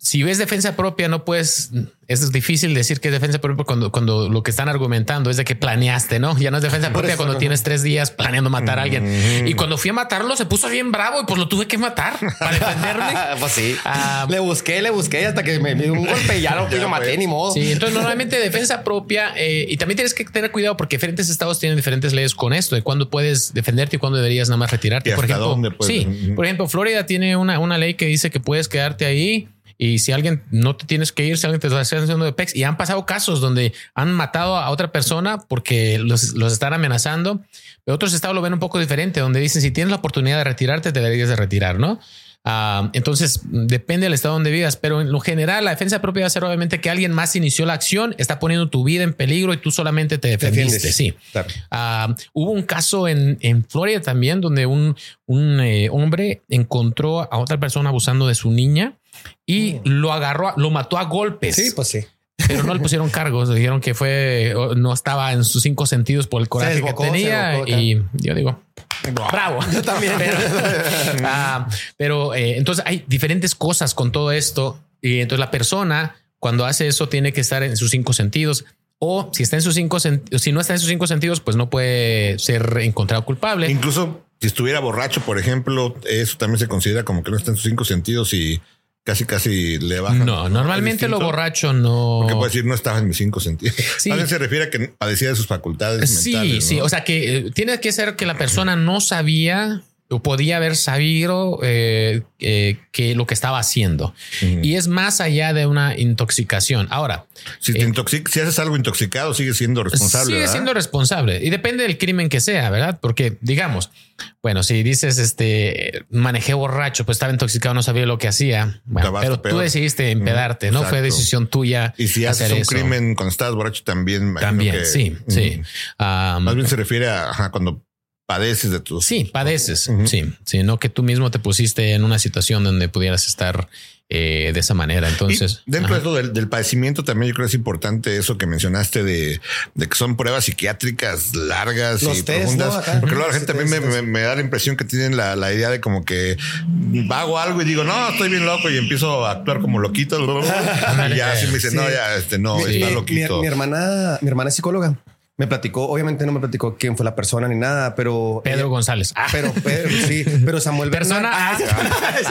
si ves defensa propia, no puedes. Es difícil decir que es defensa propia cuando, cuando lo que están argumentando es de que planeaste, no? Ya no es defensa propia cuando no. tienes tres días planeando matar a alguien. Mm. Y cuando fui a matarlo, se puso bien bravo y pues lo tuve que matar para defenderme. pues sí. Ah, le busqué, le busqué hasta que me dio un golpe y ya lo, Ya, lo maté, pues. ni modo. Sí, entonces normalmente defensa propia eh, y también tienes que tener cuidado porque diferentes estados tienen diferentes leyes con esto de cuándo puedes defenderte y cuándo deberías nada más retirarte. ¿Y por ejemplo, dónde puedes? sí, por ejemplo, Florida tiene una, una ley que dice que puedes quedarte ahí y si alguien no te tienes que ir, si alguien te está haciendo de pex y han pasado casos donde han matado a otra persona porque los, los están amenazando. Pero otros estados lo ven un poco diferente, donde dicen si tienes la oportunidad de retirarte, te deberías de retirar, ¿no? Ah, entonces depende del estado donde vivas, pero en lo general la defensa propia va a ser obviamente que alguien más inició la acción, está poniendo tu vida en peligro y tú solamente te defendiste. Defiendes. Sí. Claro. Ah, hubo un caso en, en Florida también donde un, un eh, hombre encontró a otra persona abusando de su niña y lo agarró, lo mató a golpes, Sí, pues sí. pero no le pusieron cargos. Dijeron que fue, no estaba en sus cinco sentidos por el coraje desbocó, que tenía. desbocó y yo digo, bravo. Yo también. Pero, ah, pero, eh, entonces hay diferentes cosas con todo esto. Y entonces la persona, cuando hace eso, tiene que estar en sus cinco sentidos. O si está en sus cinco sentidos, si no está en sus cinco sentidos, pues no puede ser encontrado culpable. Incluso si estuviera borracho, por ejemplo, eso también se considera como que no está en sus cinco sentidos y casi, casi le baja. No, normalmente lo borracho no. Porque puede decir no estaba en mis cinco sentidos. Sí. Alguien se refiere a que padecía de sus facultades Sí, mentales. sí. ¿no? O sea que eh, tiene que ser que la persona no sabía podía haber sabido eh, eh, que lo que estaba haciendo. Y es más allá de una intoxicación. Ahora, si, te eh, si haces algo intoxicado, sigues siendo responsable. Sigue ¿verdad? siendo responsable y depende del crimen que sea, ¿verdad? Porque digamos, bueno, si dices este manejé borracho, pues estaba intoxicado, no sabía lo que hacía. Bueno, pero tú decidiste empedarte, no fue decisión tuya. Y si haces un eso. crimen cuando estás borracho, también. también, que- sí, sí. Um, Más bien se refiere a ajá, cuando padeces de tus. Sí, padeces. Sí, sí, no que tú mismo te pusiste en una situación donde pudieras estar eh, de esa manera. Entonces, y dentro de eso del, padecimiento, también yo creo que es importante eso que mencionaste de, de que son pruebas psiquiátricas largas y profundas. Porque luego la gente también me, da la impresión que tienen la, la, idea de como que hago algo y digo, no, estoy bien loco y empiezo a actuar como loquito. y ya así me dicen, no, ya, este, no, está loquito. Mi, hermana, mi hermana es psicóloga. Me platicó, obviamente no me platicó quién fue la persona ni nada, pero Pedro González. Ah. Pero Pedro, sí, pero Samuel persona A,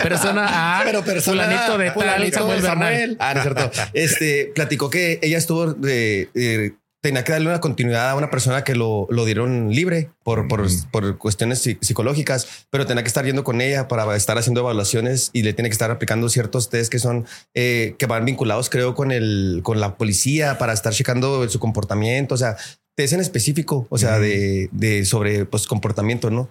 persona A, pero persona de tal, Samuel, Samuel. Ah, no es cierto. Este platicó que ella estuvo de, tenía que darle una continuidad a una persona que lo, lo dieron libre por, por, por, cuestiones psicológicas, pero tenía que estar yendo con ella para estar haciendo evaluaciones y le tiene que estar aplicando ciertos test que son eh, que van vinculados, creo, con el con la policía para estar checando su comportamiento. O sea, es en específico, o sea, de, de, sobre pues, comportamiento, ¿no?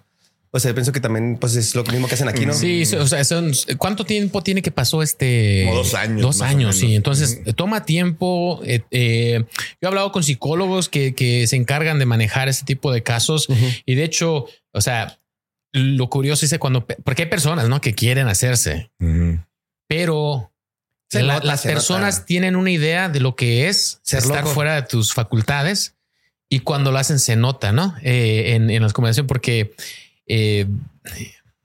O sea, pienso que también pues es lo mismo que hacen aquí, ¿no? Sí, o sea, son, ¿cuánto tiempo tiene que pasó este? Como dos años. Dos años, sí. Entonces toma tiempo. Eh, eh, yo he hablado con psicólogos que, que, se encargan de manejar este tipo de casos y de hecho, o sea, lo curioso es cuando, porque hay personas, ¿no? Que quieren hacerse, pero las personas tienen una idea de lo que es estar fuera de tus facultades y cuando lo hacen se nota, ¿no? Eh, en, en, las porque eh,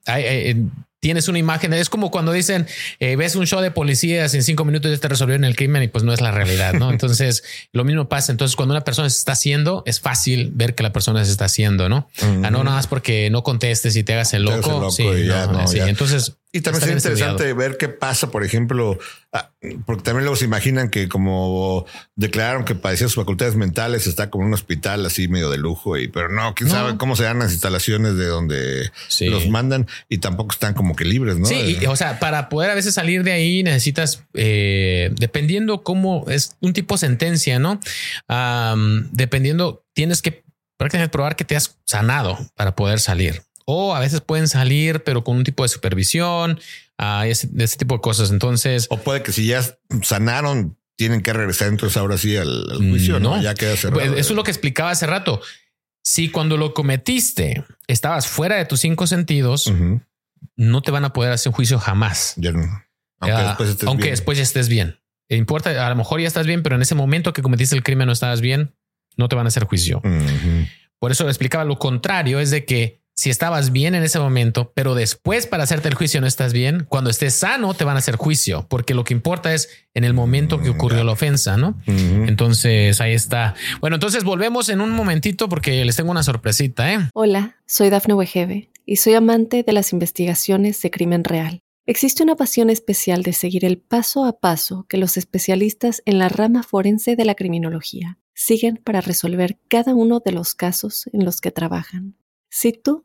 hay, tienes una imagen. Es como cuando dicen eh, ves un show de policías en cinco minutos ya te resolvieron el crimen y pues no es la realidad. No, entonces lo mismo pasa. Entonces, cuando una persona se está haciendo, es fácil ver que la persona se está haciendo, no? Ah, no, nada más porque no contestes y te hagas el loco. sí, Entonces, y también sería interesante ver qué pasa, por ejemplo, ah, porque también luego se imaginan que como declararon que padecía sus facultades mentales, está como en un hospital así medio de lujo, y pero no, quién sabe cómo se dan las instalaciones de donde los mandan y tampoco están como que libres, ¿no? Sí, o sea, para poder a veces salir de ahí necesitas, eh, dependiendo cómo es un tipo de sentencia, ¿no? dependiendo, tienes que prácticamente probar que te has sanado para poder salir o a veces pueden salir, pero con un tipo de supervisión, uh, ese, ese, tipo de cosas. Entonces, o puede que si ya sanaron, tienen que regresar entonces ahora sí al, juicio, no, ya queda cerrado. Pues eso es lo que explicaba hace rato. Si cuando lo cometiste estabas fuera de tus cinco sentidos, no te van a poder hacer juicio jamás. Aunque, después, estés aunque bien. después ya estés bien. Importa, a lo mejor ya estás bien, pero en ese momento que cometiste el crimen no estabas bien, no te van a hacer juicio. Por eso explicaba lo contrario, es de que si estabas bien en ese momento, pero después para hacerte el juicio no estás bien, cuando estés sano te van a hacer juicio, porque lo que importa es en el momento que ocurrió la ofensa, ¿no? Entonces ahí está. Bueno, entonces volvemos en un momentito porque les tengo una sorpresita, ¿eh? Hola, soy Dafne Wegebe y soy amante de las investigaciones de crimen real. Existe una pasión especial de seguir el paso a paso que los especialistas en la rama forense de la criminología siguen para resolver cada uno de los casos en los que trabajan. Si tú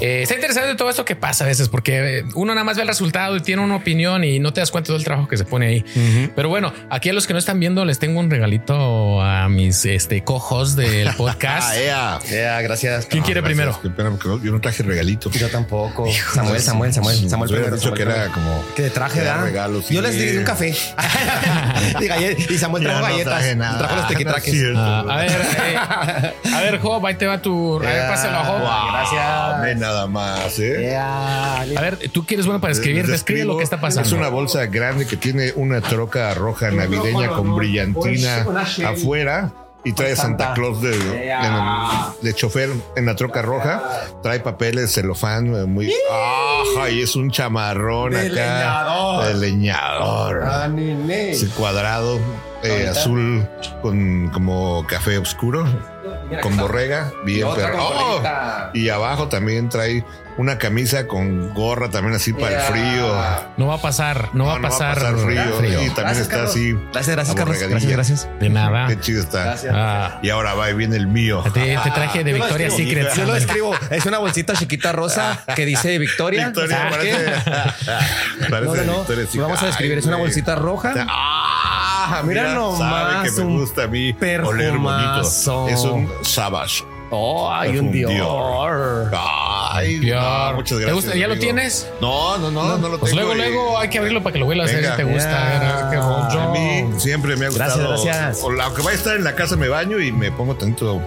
Eh, está interesante todo esto que pasa a veces porque eh, uno nada más ve el resultado y tiene una opinión y no te das cuenta del trabajo que se pone ahí. Pero bueno, aquí a los que no están viendo les tengo un regalito a mis este, cojos del podcast. ah, gracias. ¿Quién quiere primero? yo no traje regalito. Yo tampoco. Samuel, Samuel, Samuel, Samuel. Samuel dicho que era como que traje regalos. Yo les di un café y Samuel trajo galletas. Trajo los tequitraques. Ah, a ver, eh, a ver, Job, ahí te va tu. A ver, pásalo a Job. Gracias nada más. ¿eh? A ver, tú quieres bueno para escribir, describe lo que está pasando. Es una bolsa grande que tiene una troca roja navideña con brillantina afuera y trae Santa Claus de, de, chofer en la troca roja. Trae papeles, celofán, eh, muy. ¡Ajá! Y es un chamarrón de acá. Leñador. De leñador. Ah, Ese cuadrado eh, azul con como café oscuro con borrega, bien perro. Oh, y abajo también trae una camisa con gorra también así para el frío. No va a pasar, no, va a pasar, frío. Y también está así. Gracias, gracias, Carlos. Gracias, gracias. De nada. Qué chido está. Ah. Y ahora va y viene el mío. Te, traje de Victoria Secret. Yo lo escribo. Es una bolsita chiquita rosa que dice Victoria. Victoria parece. parece no, no, no. Vamos a describir. Es una bolsita roja. Ah, mira, mira nomás. Sabe que me gusta a mí oler bonito. Es un Savage. Oh, hay un Dior. Ay, Dior. no, muchas ¿Te gracias. gusta? ¿Ya lo tienes? No, no, no, no, lo Pues tengo. luego, y- luego hay que abrirlo para que lo huelas. a ver Venga. si te gusta. a ver, ver mí siempre me ha Gracias, gustado. gracias. O Aunque vaya a estar en la casa, me baño y me pongo tanto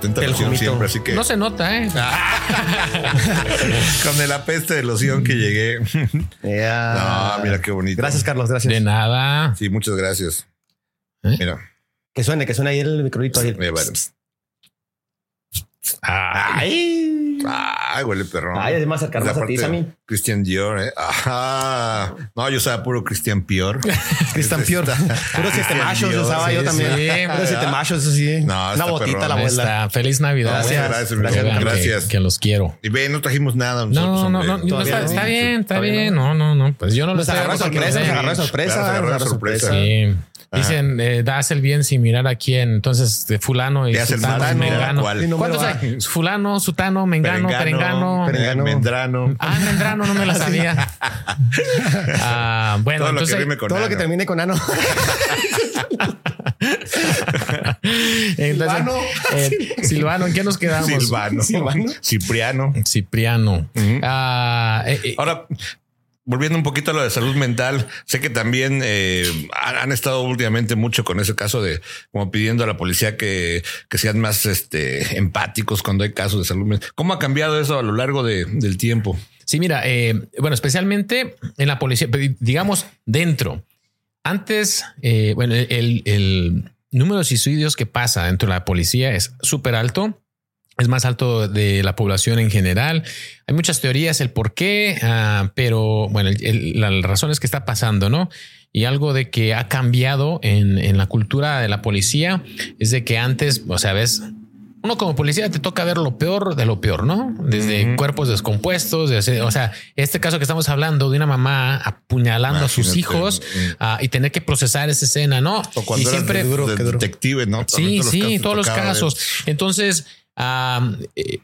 tanta loción siempre. Así que No se nota, ¿eh? con el apeste de loción que llegué. Yeah. no, mira qué bonito. Gracias, Carlos. Gracias. De nada. Sí, muchas gracias. ¿Eh? Mira, Que suene, que suene ahí el microdito. Ahí. mira, vale. Ay. Ay, huele perrón. Ay, es más acercar más a ti, Sammy. Christian Dior, eh. Ajá. No, yo usaba puro Christian Pior. Cristian Pior. Puros siete Christian machos usaba sí, yo también. sí. Puros siete machos, eso sí. No, Una botita perrón. la abuela. está. Feliz Navidad. Gracias, gracias, Gracias. Que, los quiero. Y ve, no trajimos nada. nosotros, No, no, no, está, bien, está bien. No, no, no. Pues yo no de porque sorpresa, nos de sorpresa. Sorpresa. Sí. Dicen, eh, das el bien sin mirar a quién. Entonces, de fulano y sutano, mengano. ¿Cuántos hay? Fulano, sutano, mengano, perengano. Perengano. Mendrano. Ah, mendrano, no me la sabía. Ah, bueno, Todo lo que entonces, rime con Todo lo que termine con ano. entonces Silvano. eh, Silvano, ¿en qué nos quedamos? Silvano. Silvano. Cipriano. Cipriano. Ah, eh, eh, Ahora, volviendo un poquito a lo de salud mental, sé que también eh, han, estado últimamente mucho con ese caso de como pidiendo a la policía que, que sean más este, empáticos cuando hay casos de salud mental. ¿Cómo ha cambiado eso a lo largo de- del tiempo? Sí, mira, eh, bueno, especialmente en la policía, digamos dentro. Antes, eh, bueno, el, el número de suicidios que pasa dentro de la policía es súper alto. Es más alto de la población en general. Hay muchas teorías el por qué, ah, pero bueno, el- el- la razón es que está pasando, ¿no? Y algo de que ha cambiado en, en la cultura de la policía es de que antes, o sea, ves, uno como policía te toca ver lo peor de lo peor, ¿no? Desde cuerpos descompuestos, desde- o sea, este caso que estamos hablando de una mamá apuñalando a sus hijos ah, y tener que procesar esa escena, ¿no? O cuando y siempre de- duro, de detective, ¿no? Sí, sí, todos los ver. casos. Entonces, am, eh,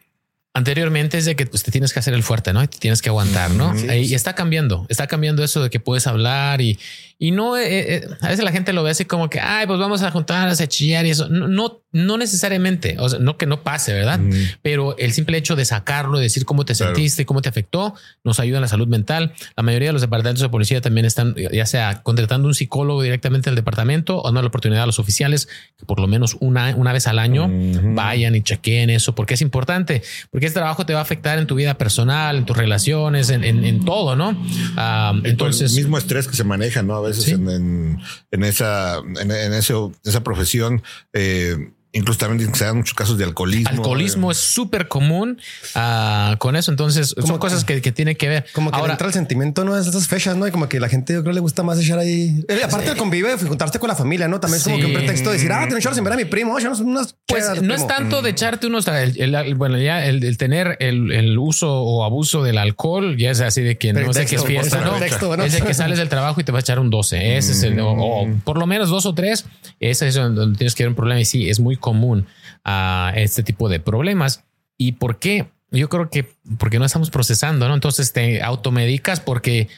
anteriormente es de que pues, te tienes que hacer el fuerte, ¿no? Y te tienes que aguantar, ¿no? Ahí- y está cambiando, está cambiando eso de que puedes hablar y, y no, eh, eh, a veces la gente lo ve así como que, ay, pues vamos a juntarnos a chillar y eso. No, no, no necesariamente, o sea, no que no pase, ¿verdad? Mm. Pero el simple hecho de sacarlo, de decir cómo te Claro. sentiste, cómo te afectó, nos ayuda en la salud mental. La mayoría de los departamentos de policía también están, ya sea contratando un psicólogo directamente al departamento o dando la oportunidad a los oficiales que por lo menos una, una vez al año Ujú. vayan y chequeen eso, porque es importante, porque ese trabajo te va a afectar en tu vida personal, en tus relaciones, en, en- en todo, ¿no? Ah, Entonces, el mismo estrés que se maneja, ¿no? A veces Sí. en, esa, en, esa profesión, eh, incluso también que se dan muchos casos de alcoholismo. alcoholismo eh. es súper común ah, con eso. Entonces, son Como cosas que, que tienen que ver. Como que Ahora, entra el sentimiento, ¿no? De estas fechas, ¿no? Y como que la gente, yo creo, le gusta más echar ahí. Eh, aparte del convive, juntarte con la familia, ¿no? También es como Sí. que un pretexto de decir, ah, tengo echar sin ver a mi primo, oye, unas Pues no es primo". tanto de echarte unos, el, el- el- bueno, ya el, el tener el, el uso o abuso del alcohol, ya es así de que no sé qué es Pretexto, fiesta, ¿no? pretexto, ¿no? Es de que sales del trabajo y te vas a echar un 12. Ese es el, o, o por lo menos dos o tres. Ese es donde tienes que ver un problema. Y sí, es muy común a este tipo de problemas. ¿Y por qué? Yo creo que porque no estamos procesando, ¿no? Entonces te automedicas porque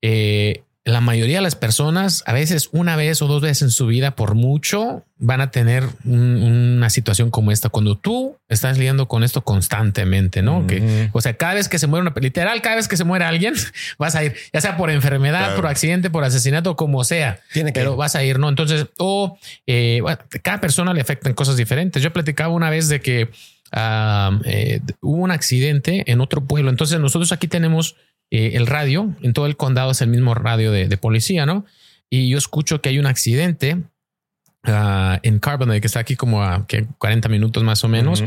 eh, la mayoría de las personas, a veces una vez o dos veces en su vida, por mucho, van a tener un- una situación como esta. Cuando tú estás lidiando con esto constantemente, ¿no? Que, o sea, cada vez que se muere una, literal, cada vez que se muere alguien, vas a ir, ya sea por enfermedad, Claro. por accidente, por asesinato, como sea. Tiene que pero ir. vas a ir, ¿no? Entonces, o eh, bueno, cada persona le afectan cosas diferentes. Yo platicaba una vez de que ah, eh, hubo un accidente en otro pueblo. Entonces, nosotros aquí tenemos eh, el radio, en todo el condado es el mismo radio de, de policía, ¿no? Y yo escucho que hay un accidente ah, en Carbondale, que está aquí como a ¿qué? 40 minutos más o menos.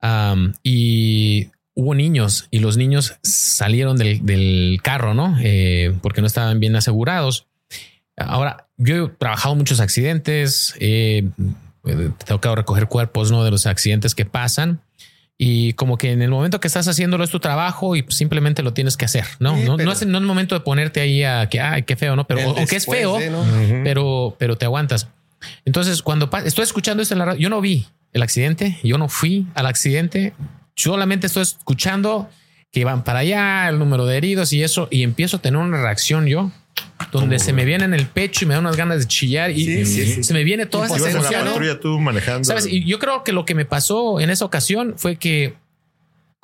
Um, y hubo niños y los niños salieron del, del carro, ¿no? Eh, porque no estaban bien asegurados. Ahora, yo he trabajado muchos accidentes, eh, he tocado recoger cuerpos, ¿no? De los accidentes que pasan. Y como que en el momento que estás haciéndolo es tu trabajo y simplemente lo tienes que hacer, ¿no? Sí, no, no es, no es momento de ponerte ahí a que, ay, qué feo, ¿no? Pero, o, que es feo, de, ¿no? Pero, pero te aguantas. Entonces, cuando estoy escuchando esto en la radio, yo no vi el accidente, yo no fui al accidente, solamente estoy escuchando que van para allá, el número de heridos y eso, y empiezo a tener una reacción yo. Donde se me viene en el pecho y me da unas ganas de chillar y se me viene toda esa emoción. tú manejando. ¿Sabes? Y yo creo que lo que me pasó en esa ocasión fue que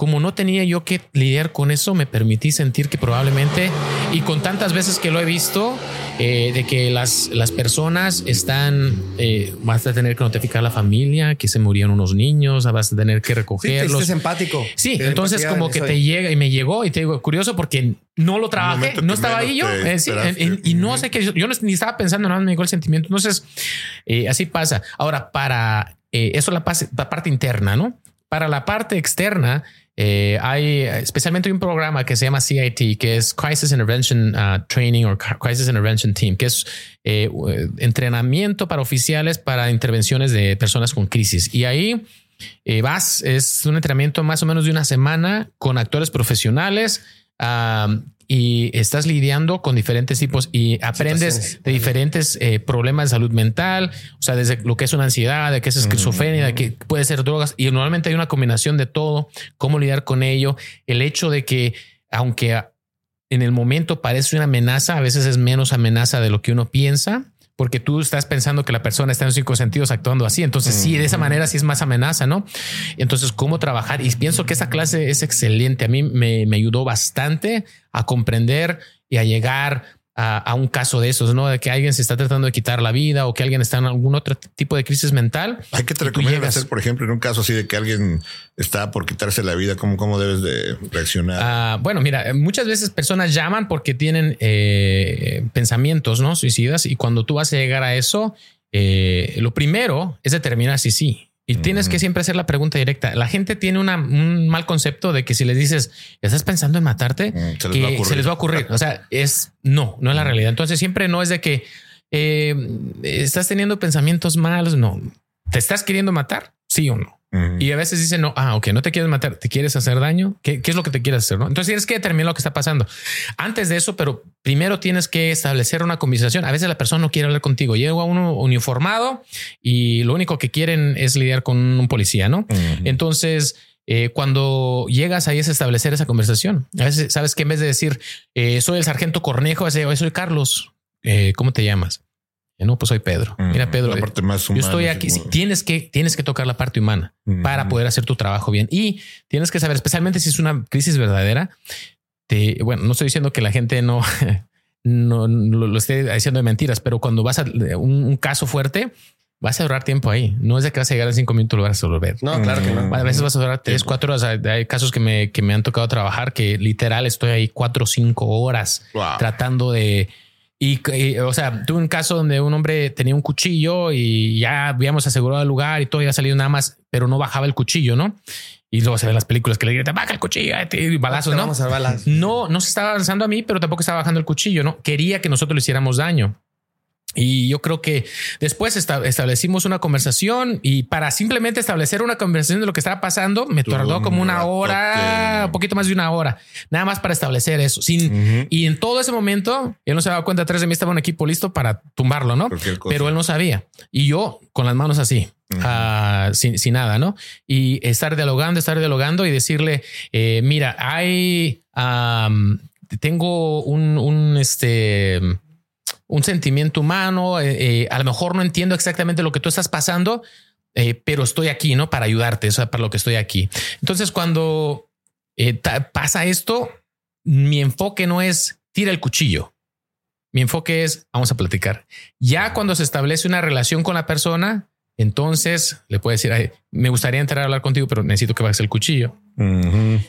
como no tenía yo que lidiar con eso, me permití sentir que probablemente, y con tantas veces que lo he visto, eh, de que las, las personas están, eh, vas a tener que notificar a la familia que se murieron unos niños, vas a tener que recogerlos. Sí, empático. Sí, entonces como que te llega y me llegó y te digo, curioso porque no lo trabajé, no estaba ahí yo, eh, y no sé qué, yo, ni estaba pensando, nada, me llegó el sentimiento. Entonces, así pasa. Ahora, para eso la, la parte interna, ¿no? Para la parte externa, eh, hay especialmente un programa que se llama CIT, que es Crisis Intervention uh, Training o Crisis Intervention Team, que es eh, entrenamiento para oficiales para intervenciones de personas con crisis. Y ahí eh, vas, es un entrenamiento más o menos de una semana con actores profesionales. Um, y estás lidiando con diferentes tipos y aprendes de diferentes eh, problemas de salud mental, o sea, desde lo que es una ansiedad, de que es esquizofrenia, de que puede ser drogas y normalmente hay una combinación de todo, cómo lidiar con ello, el hecho de que aunque en el momento parece una amenaza, a veces es menos amenaza de lo que uno piensa porque tú estás pensando que la persona está en cinco sentidos actuando así. Entonces, sí, de esa manera sí es más amenaza, ¿no? Entonces, ¿cómo trabajar? Y pienso que esa clase es excelente. A mí me, me ayudó bastante a comprender y a llegar a, un caso de esos, ¿no? De que alguien se está tratando de quitar la vida o que alguien está en algún otro tipo de crisis mental. Hay que te recomiendas hacer, por ejemplo, en un caso así de que alguien está por quitarse la vida, ¿cómo, cómo debes de reaccionar? Ah, bueno, mira, muchas veces personas llaman porque tienen eh, pensamientos, ¿no? Suicidas y cuando tú vas a llegar a eso, eh, lo primero es determinar si sí y tienes que siempre hacer la pregunta directa. La gente tiene un mal concepto de que si les dices, estás pensando en matarte, se, les va a ocurrir. O sea, es no, no es la realidad. Entonces siempre no es de que eh, estás teniendo pensamientos malos. No, te estás queriendo matar, sí o no. Y a veces dicen, no, ah, ok, no te quieres matar, te quieres hacer daño. ¿Qué, es lo que te quieres hacer? ¿no? Entonces tienes que determinar lo que está pasando antes de eso, pero primero tienes que establecer una conversación. A veces la persona no quiere hablar contigo. Llega uno uniformado y lo único que quieren es lidiar con un policía, ¿no? Entonces, eh, cuando llegas ahí es establecer esa conversación. A veces sabes que en vez de decir eh, soy el sargento Cornejo, veces soy Carlos. Eh, ¿Cómo te llamas? No, pues soy Pedro. Mira, Pedro, la parte más humana, yo estoy aquí. tienes que, tienes que tocar la parte humana para poder hacer tu trabajo bien y tienes que saber, especialmente si es una crisis verdadera. Te, bueno, no estoy diciendo que la gente no, no, lo, esté diciendo de mentiras, pero cuando vas a un, caso fuerte, vas a durar tiempo ahí. No es de que vas a llegar en cinco minutos lo vas a resolver. No, claro que no. A veces vas a durar tres, cuatro horas. Hay casos que me, que me han tocado trabajar que literal estoy ahí cuatro o cinco horas tratando de y, o sea, tuve un caso donde un hombre tenía un cuchillo y ya habíamos asegurado el lugar y todo había salido nada más, pero no bajaba el cuchillo, ¿no? Y luego se ven las películas que le gritan, baja el cuchillo y balazos, ¿no? No, no se estaba avanzando a mí, pero tampoco estaba bajando el cuchillo, ¿no? Quería que nosotros le hiciéramos daño. Y yo creo que después establecimos una conversación y para simplemente establecer una conversación de lo que estaba pasando, me tardó como una hora, un poquito más de una hora, nada más para establecer eso. Sin, Y en todo ese momento, él no se daba cuenta, atrás de mí estaba un equipo listo para tumbarlo, ¿no? Pero él no sabía. Y yo con las manos así, ah, sin, nada, ¿no? Y estar dialogando, estar dialogando y decirle, eh, mira, hay, tengo un, un, este un sentimiento humano, eh, eh, a lo mejor no entiendo exactamente lo que tú estás pasando, eh, pero estoy aquí, ¿no? Para ayudarte, eso es para lo que estoy aquí. Entonces, cuando pasa esto, mi enfoque no es tira el cuchillo. Mi enfoque es vamos a platicar. Ya cuando se establece una relación con la persona, entonces le puede decir, me gustaría entrar a hablar contigo, pero necesito que bajes el cuchillo.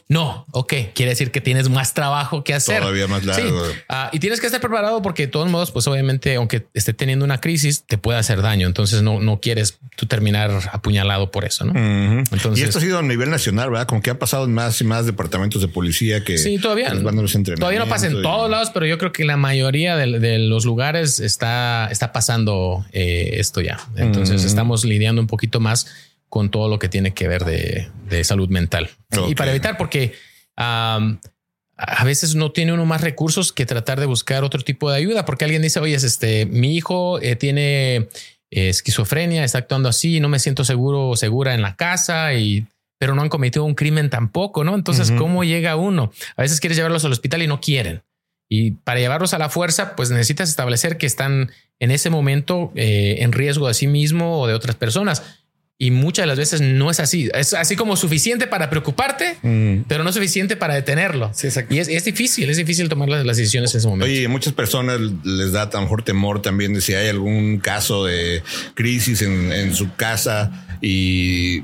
No, ok, quiere decir que tienes más trabajo que hacer. Todavía más largo. Ah, y tienes que estar preparado porque de todos modos, pues obviamente, aunque esté teniendo una crisis, te puede hacer daño. Entonces no, no quieres tú terminar apuñalado por eso, ¿no? Entonces, y esto ha sido a nivel nacional, ¿verdad? Como que ha pasado en más y más departamentos de policía que sí, todavía, todavía no pasa en todos lados, pero yo creo que la mayoría de, los lugares está, está pasando eh, esto ya. Entonces estamos lidiando un poquito más con todo lo que tiene que ver de, salud mental. Y para evitar, porque a veces no tiene uno más recursos que tratar de buscar otro tipo de ayuda, porque alguien dice, oye, este, mi hijo eh, tiene eh, esquizofrenia, está actuando así, no me siento seguro o segura en la casa y pero no han cometido un crimen tampoco, ¿no? Entonces, ¿cómo llega uno? A veces quieres llevarlos al hospital y no quieren. Y para llevarlos a la fuerza, pues necesitas establecer que están en ese momento eh, en riesgo de sí mismo o de otras personas. Y muchas de las veces no es así. Es así como suficiente para preocuparte, Mm. pero no suficiente para detenerlo. Sí. Y es, es difícil, es difícil tomar las, las decisiones en ese momento. Oye, muchas personas les da a lo mejor temor también de si hay algún caso de crisis en, en su casa y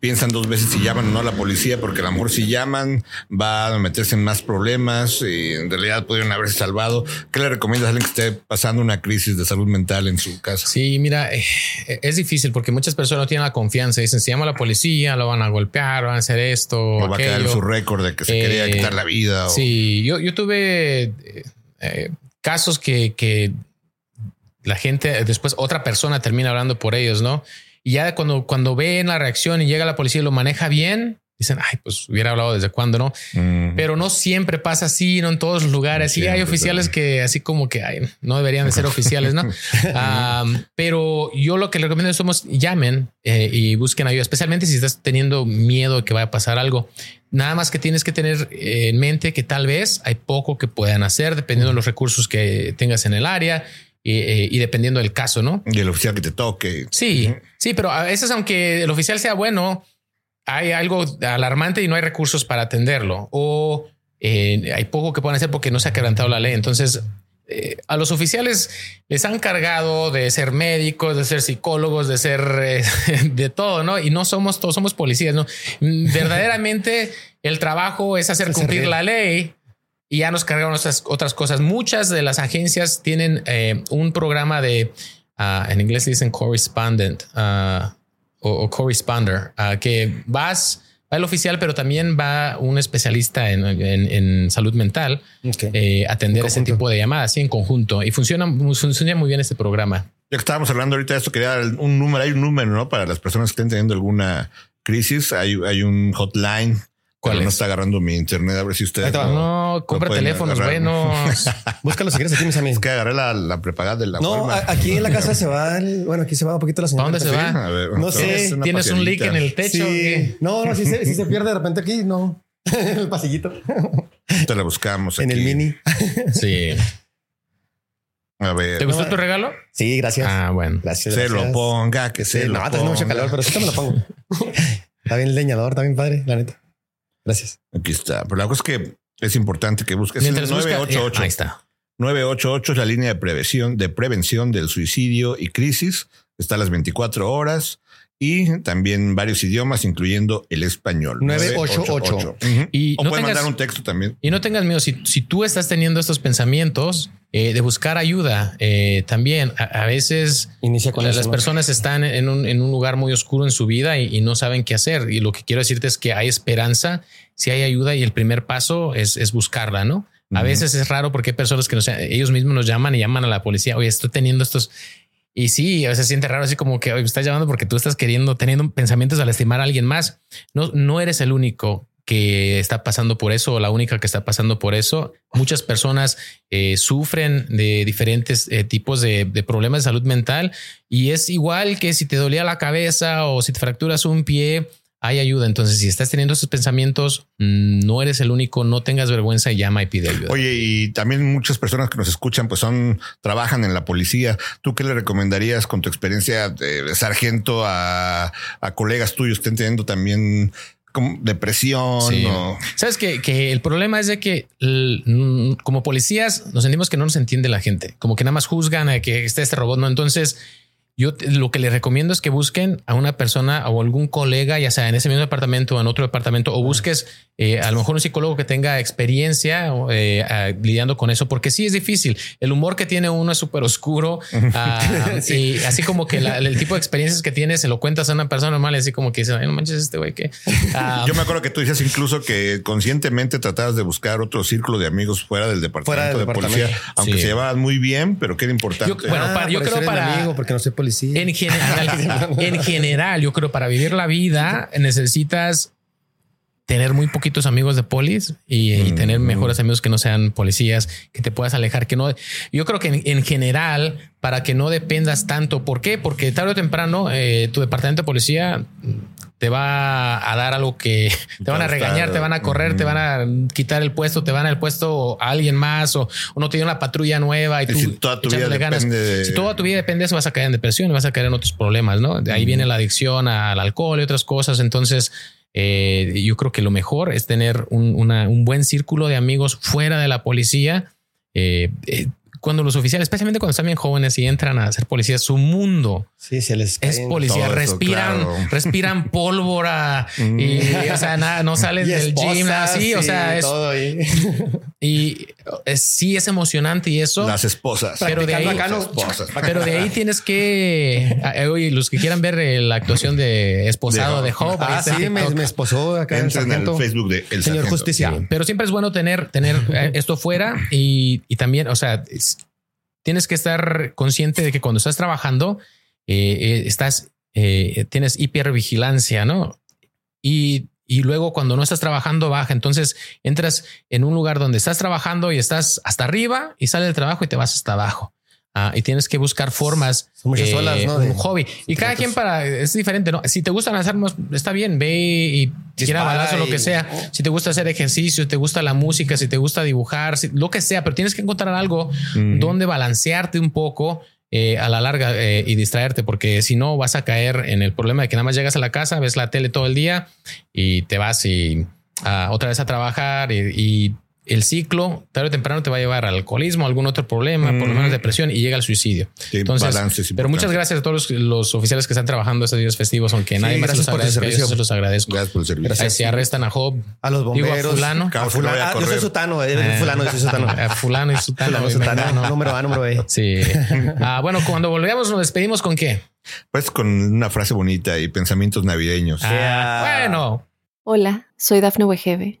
piensan dos veces si llaman o no a la policía, porque a lo mejor si llaman va a meterse en más problemas y en realidad pudieron haberse salvado. ¿Qué le recomiendas a alguien que esté pasando una crisis de salud mental en su casa? Sí, mira, eh, es difícil porque muchas personas no tienen la confianza. Dicen, si llamo a la policía, lo van a golpear, van a hacer esto. O va a aquello. su récord de que se Eh, quería quitar la vida. o- Sí, yo, yo tuve eh, eh, casos que, que la gente, después otra persona termina hablando por ellos, ¿no? Y ya cuando, cuando ven la reacción y llega la policía y lo maneja bien, dicen, ay, pues hubiera hablado desde cuándo, ¿no? Pero no siempre pasa así, no en todos los lugares. Sí, hay oficiales que así como que ay, no deberían de ser oficiales, ¿no? Pero yo lo que les recomiendo es somos llamen eh, y busquen ayuda, especialmente si estás teniendo miedo de que vaya a pasar algo. Nada más que tienes que tener eh, en mente que tal vez hay poco que puedan hacer dependiendo de los recursos que tengas en el área y, eh, y dependiendo del caso, ¿no? Y el oficial que te toque. Sí, sí, pero a veces, aunque el oficial sea bueno, hay algo alarmante y no hay recursos para atenderlo o eh, hay poco que puedan hacer porque no se ha quebrantado la ley. Entonces, eh, a los oficiales les han cargado de ser médicos, de ser psicólogos, de ser eh, de todo, no? Y no somos todos, somos policías, no? Verdaderamente, el trabajo es hacer cumplir la ley y ya nos cargaron otras, otras cosas. Muchas de las agencias tienen eh, un programa de, ah, en inglés dicen correspondent ah, o, o corresponder, ah, que vas, va el oficial, pero también va un especialista en, en- en salud mental Ok. eh, atender En ese tipo de llamadas, sí, en conjunto. Y funciona, funciona muy bien este programa. Ya que estábamos hablando ahorita de esto, quería dar un número, hay un número, ¿no? Para las personas que estén teniendo alguna crisis, hay, hay un hotline. ¿Cuál pero no es? está agarrando mi internet, a ver si ustedes va. No, compra pueden teléfonos agarrar. buenos. Búscalo si quieres aquí, mis amigos. Es que agarré la, la prepagada de la No, a- aquí en la casa se va, el- bueno, aquí se va un poquito la señora. ¿Para dónde se va? a ver, No sé, ¿Tienes un leak en el techo? Sí. No, no, si se, si se pierde de repente aquí, no. el pasillito. Te la buscamos en el aquí. mini. Sí. A ver. ¿Te gustó No, tu regalo? Sí, gracias. Ah, bueno. Gracias. se lo ponga, que se Sí, lo no, está haciendo mucho ponga. calor, pero sí te me lo pongo. está bien leñador, está bien padre, la neta. Gracias. Aquí está. Pero la cosa es que es importante que busques el Mientras busca- 988. Ya, ahí está. 988 es la línea de prevención, de prevención del suicidio y crisis. Está a las 24 horas y también varios idiomas, incluyendo el español. 988. Ujú. Y o no puede tengas- mandar un texto también. Y no tengas miedo, si, si tú estás teniendo estos pensamientos eh, de buscar ayuda, eh, también a, a veces Inicia con las, eso, las ¿no? personas están en un, en un lugar muy oscuro en su vida y, y no saben qué hacer. Y lo que quiero decirte es que hay esperanza, si hay ayuda y el primer paso es, es buscarla, ¿no? A veces es raro porque hay personas que no sé, ellos mismos nos llaman y llaman a la policía. Oye, estoy teniendo estos. Y sí, a veces se siente raro, así como que "Oye, me estás llamando porque tú estás queriendo, teniendo pensamientos al estimar a alguien más. No, no eres el único que está pasando por eso o la única que está pasando por eso. Muchas personas eh, sufren de diferentes eh, tipos de, de problemas de salud mental y es igual que si te dolía la cabeza o si te fracturas un pie, hay ayuda. Entonces, si estás teniendo esos pensamientos, no eres el único, no tengas vergüenza y llama y pide ayuda. Oye, y también muchas personas que nos escuchan, pues son, trabajan en la policía. ¿Tú qué le recomendarías con tu experiencia de sargento a, a colegas tuyos que estén teniendo también como depresión Sí. o Sabes que, que el problema es de que mm, como policías nos sentimos que no nos entiende la gente, como que nada más juzgan a que está este robot, no? Entonces, yo lo que les recomiendo es que busquen a una persona o algún colega, ya sea en ese mismo departamento o en otro departamento, o busques eh, a lo mejor un psicólogo que tenga experiencia eh, lidiando con eso, porque sí es difícil. El humor que tiene uno es súper oscuro ah, y así como que la- el tipo de experiencias que tiene se lo cuentas a una persona normal, y así como que dice, "Ay, no manches, este güey que Ah, Yo me acuerdo que tú decías incluso que conscientemente tratabas de buscar otro círculo de amigos fuera del departamento Fuera del de policía, aunque Sí. se llevaban muy bien, pero que era importante. Yo- bueno, Ah, para- yo creo para- amigo, porque no soy policía. En general, en general, yo creo para vivir la vida necesitas tener muy poquitos amigos de polis y, y tener Mm. mejores amigos que no sean policías, que te puedas alejar, que no. Yo creo que en, en general, para que no dependas tanto. ¿Por qué? Porque tarde o temprano eh, tu departamento de policía te va a dar algo que te van a regañar, te van a correr, te van a quitar el puesto, te van a el puesto a alguien más o, no te dio una patrulla nueva y, tú si toda tu vida depende Si toda tu vida depende de eso, vas a caer en depresión y vas a caer en otros problemas, ¿no? De ahí viene la adicción al alcohol y otras cosas. Entonces, eh, yo creo que lo mejor es tener un, buen círculo de amigos fuera de la policía. Eh, eh, cuando los oficiales, especialmente cuando están bien jóvenes y entran a ser policías, su mundo sí, se les es policía. respiran, respiran pólvora mm. y, o sea, nada, no salen del gym, así, o sea, es todo y es, sí es emocionante y eso. Las esposas. Pero de ahí, esposas. pero de ahí tienes que, eh, oye, los que quieran ver eh, la actuación de esposado de, Hope. Ah, sí, me, me, esposó acá en, el Facebook de El Señor Justicia. pero siempre es bueno tener, tener eh, esto fuera y, y también, o sea, tienes que estar consciente de que cuando estás trabajando, estás, tienes hipervigilancia, ¿no? Y y luego cuando no estás trabajando baja. Entonces entras en un lugar donde estás trabajando y estás hasta arriba y sale del trabajo y te vas hasta abajo. Ah, y tienes que buscar formas, Son muchas olas, ¿no? un hobby. Y cada quien para es diferente. No, si te gusta lanzar, está bien, ve y quiera balazo, lo que sea. Si te gusta hacer ejercicio, te gusta la música, si te gusta dibujar, lo que sea, pero tienes que encontrar algo donde balancearte un poco eh, a la larga eh, y distraerte, porque si no vas a caer en el problema de que nada más llegas a la casa, ves la tele todo el día y te vas y ah, otra vez a trabajar y el ciclo tarde o temprano te va a llevar al alcoholismo, algún otro problema, por lo menos depresión y llega al suicidio. Entonces, pero muchas gracias a todos los, oficiales que están trabajando estos días festivos, aunque nadie más los agradezca. Yo se los agradezco. Gracias por el servicio. Si arrestan a Job, a los bomberos, a fulano, a fulano. Ah, yo soy sutano, eh, fulano, yo soy sutano. A fulano y sutano. sutano número A, número B. Sí. ah, bueno, cuando volvemos nos despedimos con qué? Pues con una frase bonita y pensamientos navideños. Ah, bueno. Hola, soy Dafne Wegebe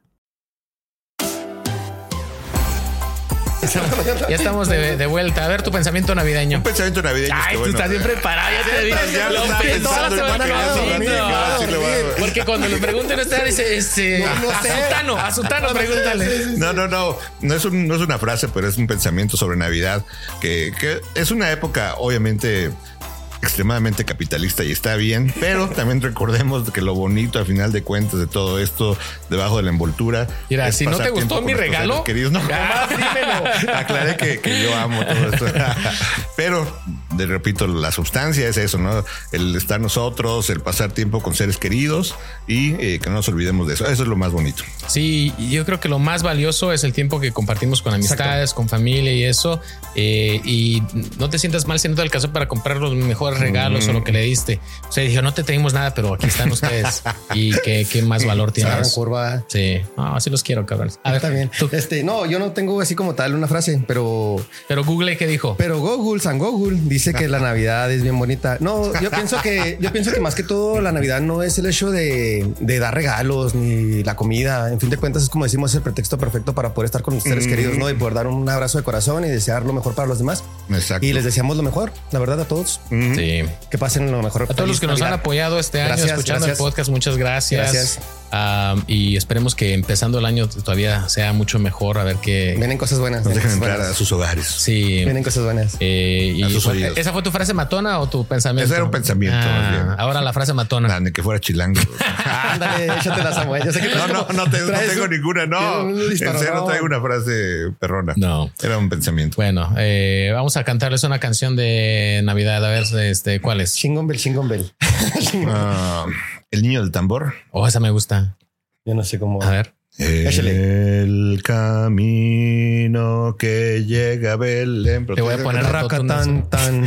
ya estamos de, de, vuelta. A ver tu pensamiento navideño. Un pensamiento navideño. Ay, tú estás bien preparado. Ya te dije. Ya lo toda la semana Porque cuando le pregunten a usted, dice, este, a Sutano, a Sutano, pregúntale. No, no, no. No es, un, no es una frase, pero es un pensamiento sobre Navidad que, que es una época, obviamente extremadamente capitalista y está bien, pero también recordemos que lo bonito al final de cuentas de todo esto debajo de la envoltura. Mira, si no te gustó mi regalo, queridos, no, ah, dímelo. Aclaré que, que, yo amo todo esto. pero de repito, la sustancia es eso, ¿no? El estar nosotros, el pasar tiempo con seres queridos y eh, que no nos olvidemos de eso. Eso es lo más bonito. Sí, yo creo que lo más valioso es el tiempo que compartimos con amistades, con familia y eso. Eh, y no te sientas mal si no te alcanzó para comprar los mejores regalos o lo que le diste. O sea, dijo, no te tenemos nada, pero aquí están ustedes. y qué, qué más valor tienes. curva. Sí, así los quiero, cabrón. A ver, también. Este, no, yo no tengo así como tal una frase, pero. Pero Google, ¿qué dijo? Pero Google, San Google, dice que la Navidad es bien bonita. No, yo pienso que, yo pienso que más que todo la Navidad no es el hecho de, de dar regalos ni la comida. En fin de cuentas, es como decimos, es el pretexto perfecto para poder estar con los seres queridos, ¿no? Y poder dar un abrazo de corazón y desear lo mejor para los demás. Exacto. Y les deseamos lo mejor, la verdad, a todos. Sí. Que pasen lo mejor. A todos los que nos han apoyado este año escuchando el podcast, muchas gracias. Gracias y esperemos que empezando el año todavía sea mucho mejor. A ver qué vienen cosas buenas. Nos dejen entrar a sus hogares. Sí, vienen cosas buenas. Eh, y ¿Esa fue tu frase matona o tu pensamiento? Ese era un pensamiento. Ah, ahora la frase matona. de que fuera chilango. Ándale, échate la Samuel. Yo sé que no, no, no, tengo ninguna. No, en serio no traigo una frase perrona. No, era un pensamiento. Bueno, eh, vamos a cantarles una canción de Navidad. A ver, este, ¿cuál es? Chingon Bell, Chingon Bell. Ah, el niño del tambor. Oh, esa me gusta. Yo no sé cómo. A ver. El camino que llega a Belén. Te voy a poner raca tan tan.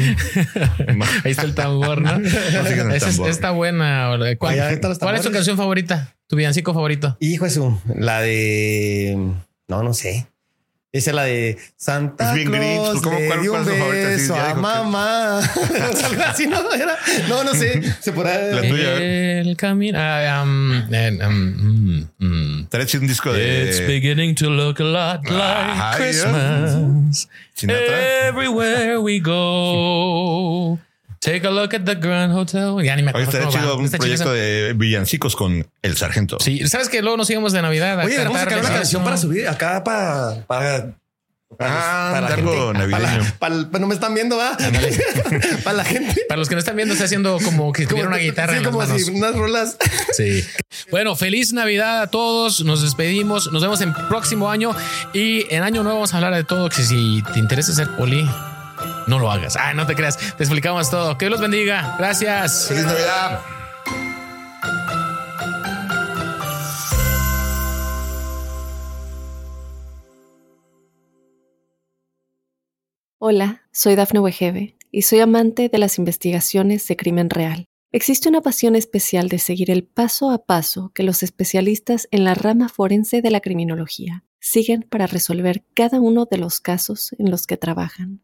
Ahí está el tambor, ¿no? Está buena. ¿Cuál, ¿Cuál es tu canción favorita? Tu villancico favorito. Hijo eso, la de no, no sé. Esa es la de Santa Es bien grinch, Claus ¿cómo- le cuál- dio cuál un es su favorita? Sí, beso a que- mamá. Así, ¿no? Era- no, no sé. Se podrá... La tuya. El camino. ah, um, um, mm, mm. Traes un disco It's beginning to look a lot like Ajá, ya. Christmas. Sinatra. Everywhere we go. Take a look at the Grand Hotel. Ya ni me Oye, acuerdo estaría chido un Está proyecto de villancicos con el sargento. Sí, sabes que luego nos íbamos de Navidad. Oye, vamos a sacar una canción para subir acá para... para Ah, la algo gente. navideño. Para, para- para- no me están viendo, ¿va? para la gente. Para los que no están viendo, está haciendo como que tuviera una guitarra sí, en las como manos. si unas rolas. Sí. Bueno, feliz Navidad a todos. Nos despedimos. Nos vemos en próximo año. Y en año nuevo vamos a hablar de todo. Que si te interesa ser poli, no lo hagas. Ay, no te creas. Te explicamos todo. Que Dios los bendiga. Gracias. ¡Feliz Navidad! Hola, soy Dafne Wegebe y soy amante de las investigaciones de crimen real. Existe una pasión especial de seguir el paso a paso que los especialistas en la rama forense de la criminología siguen para resolver cada uno de los casos en los que trabajan.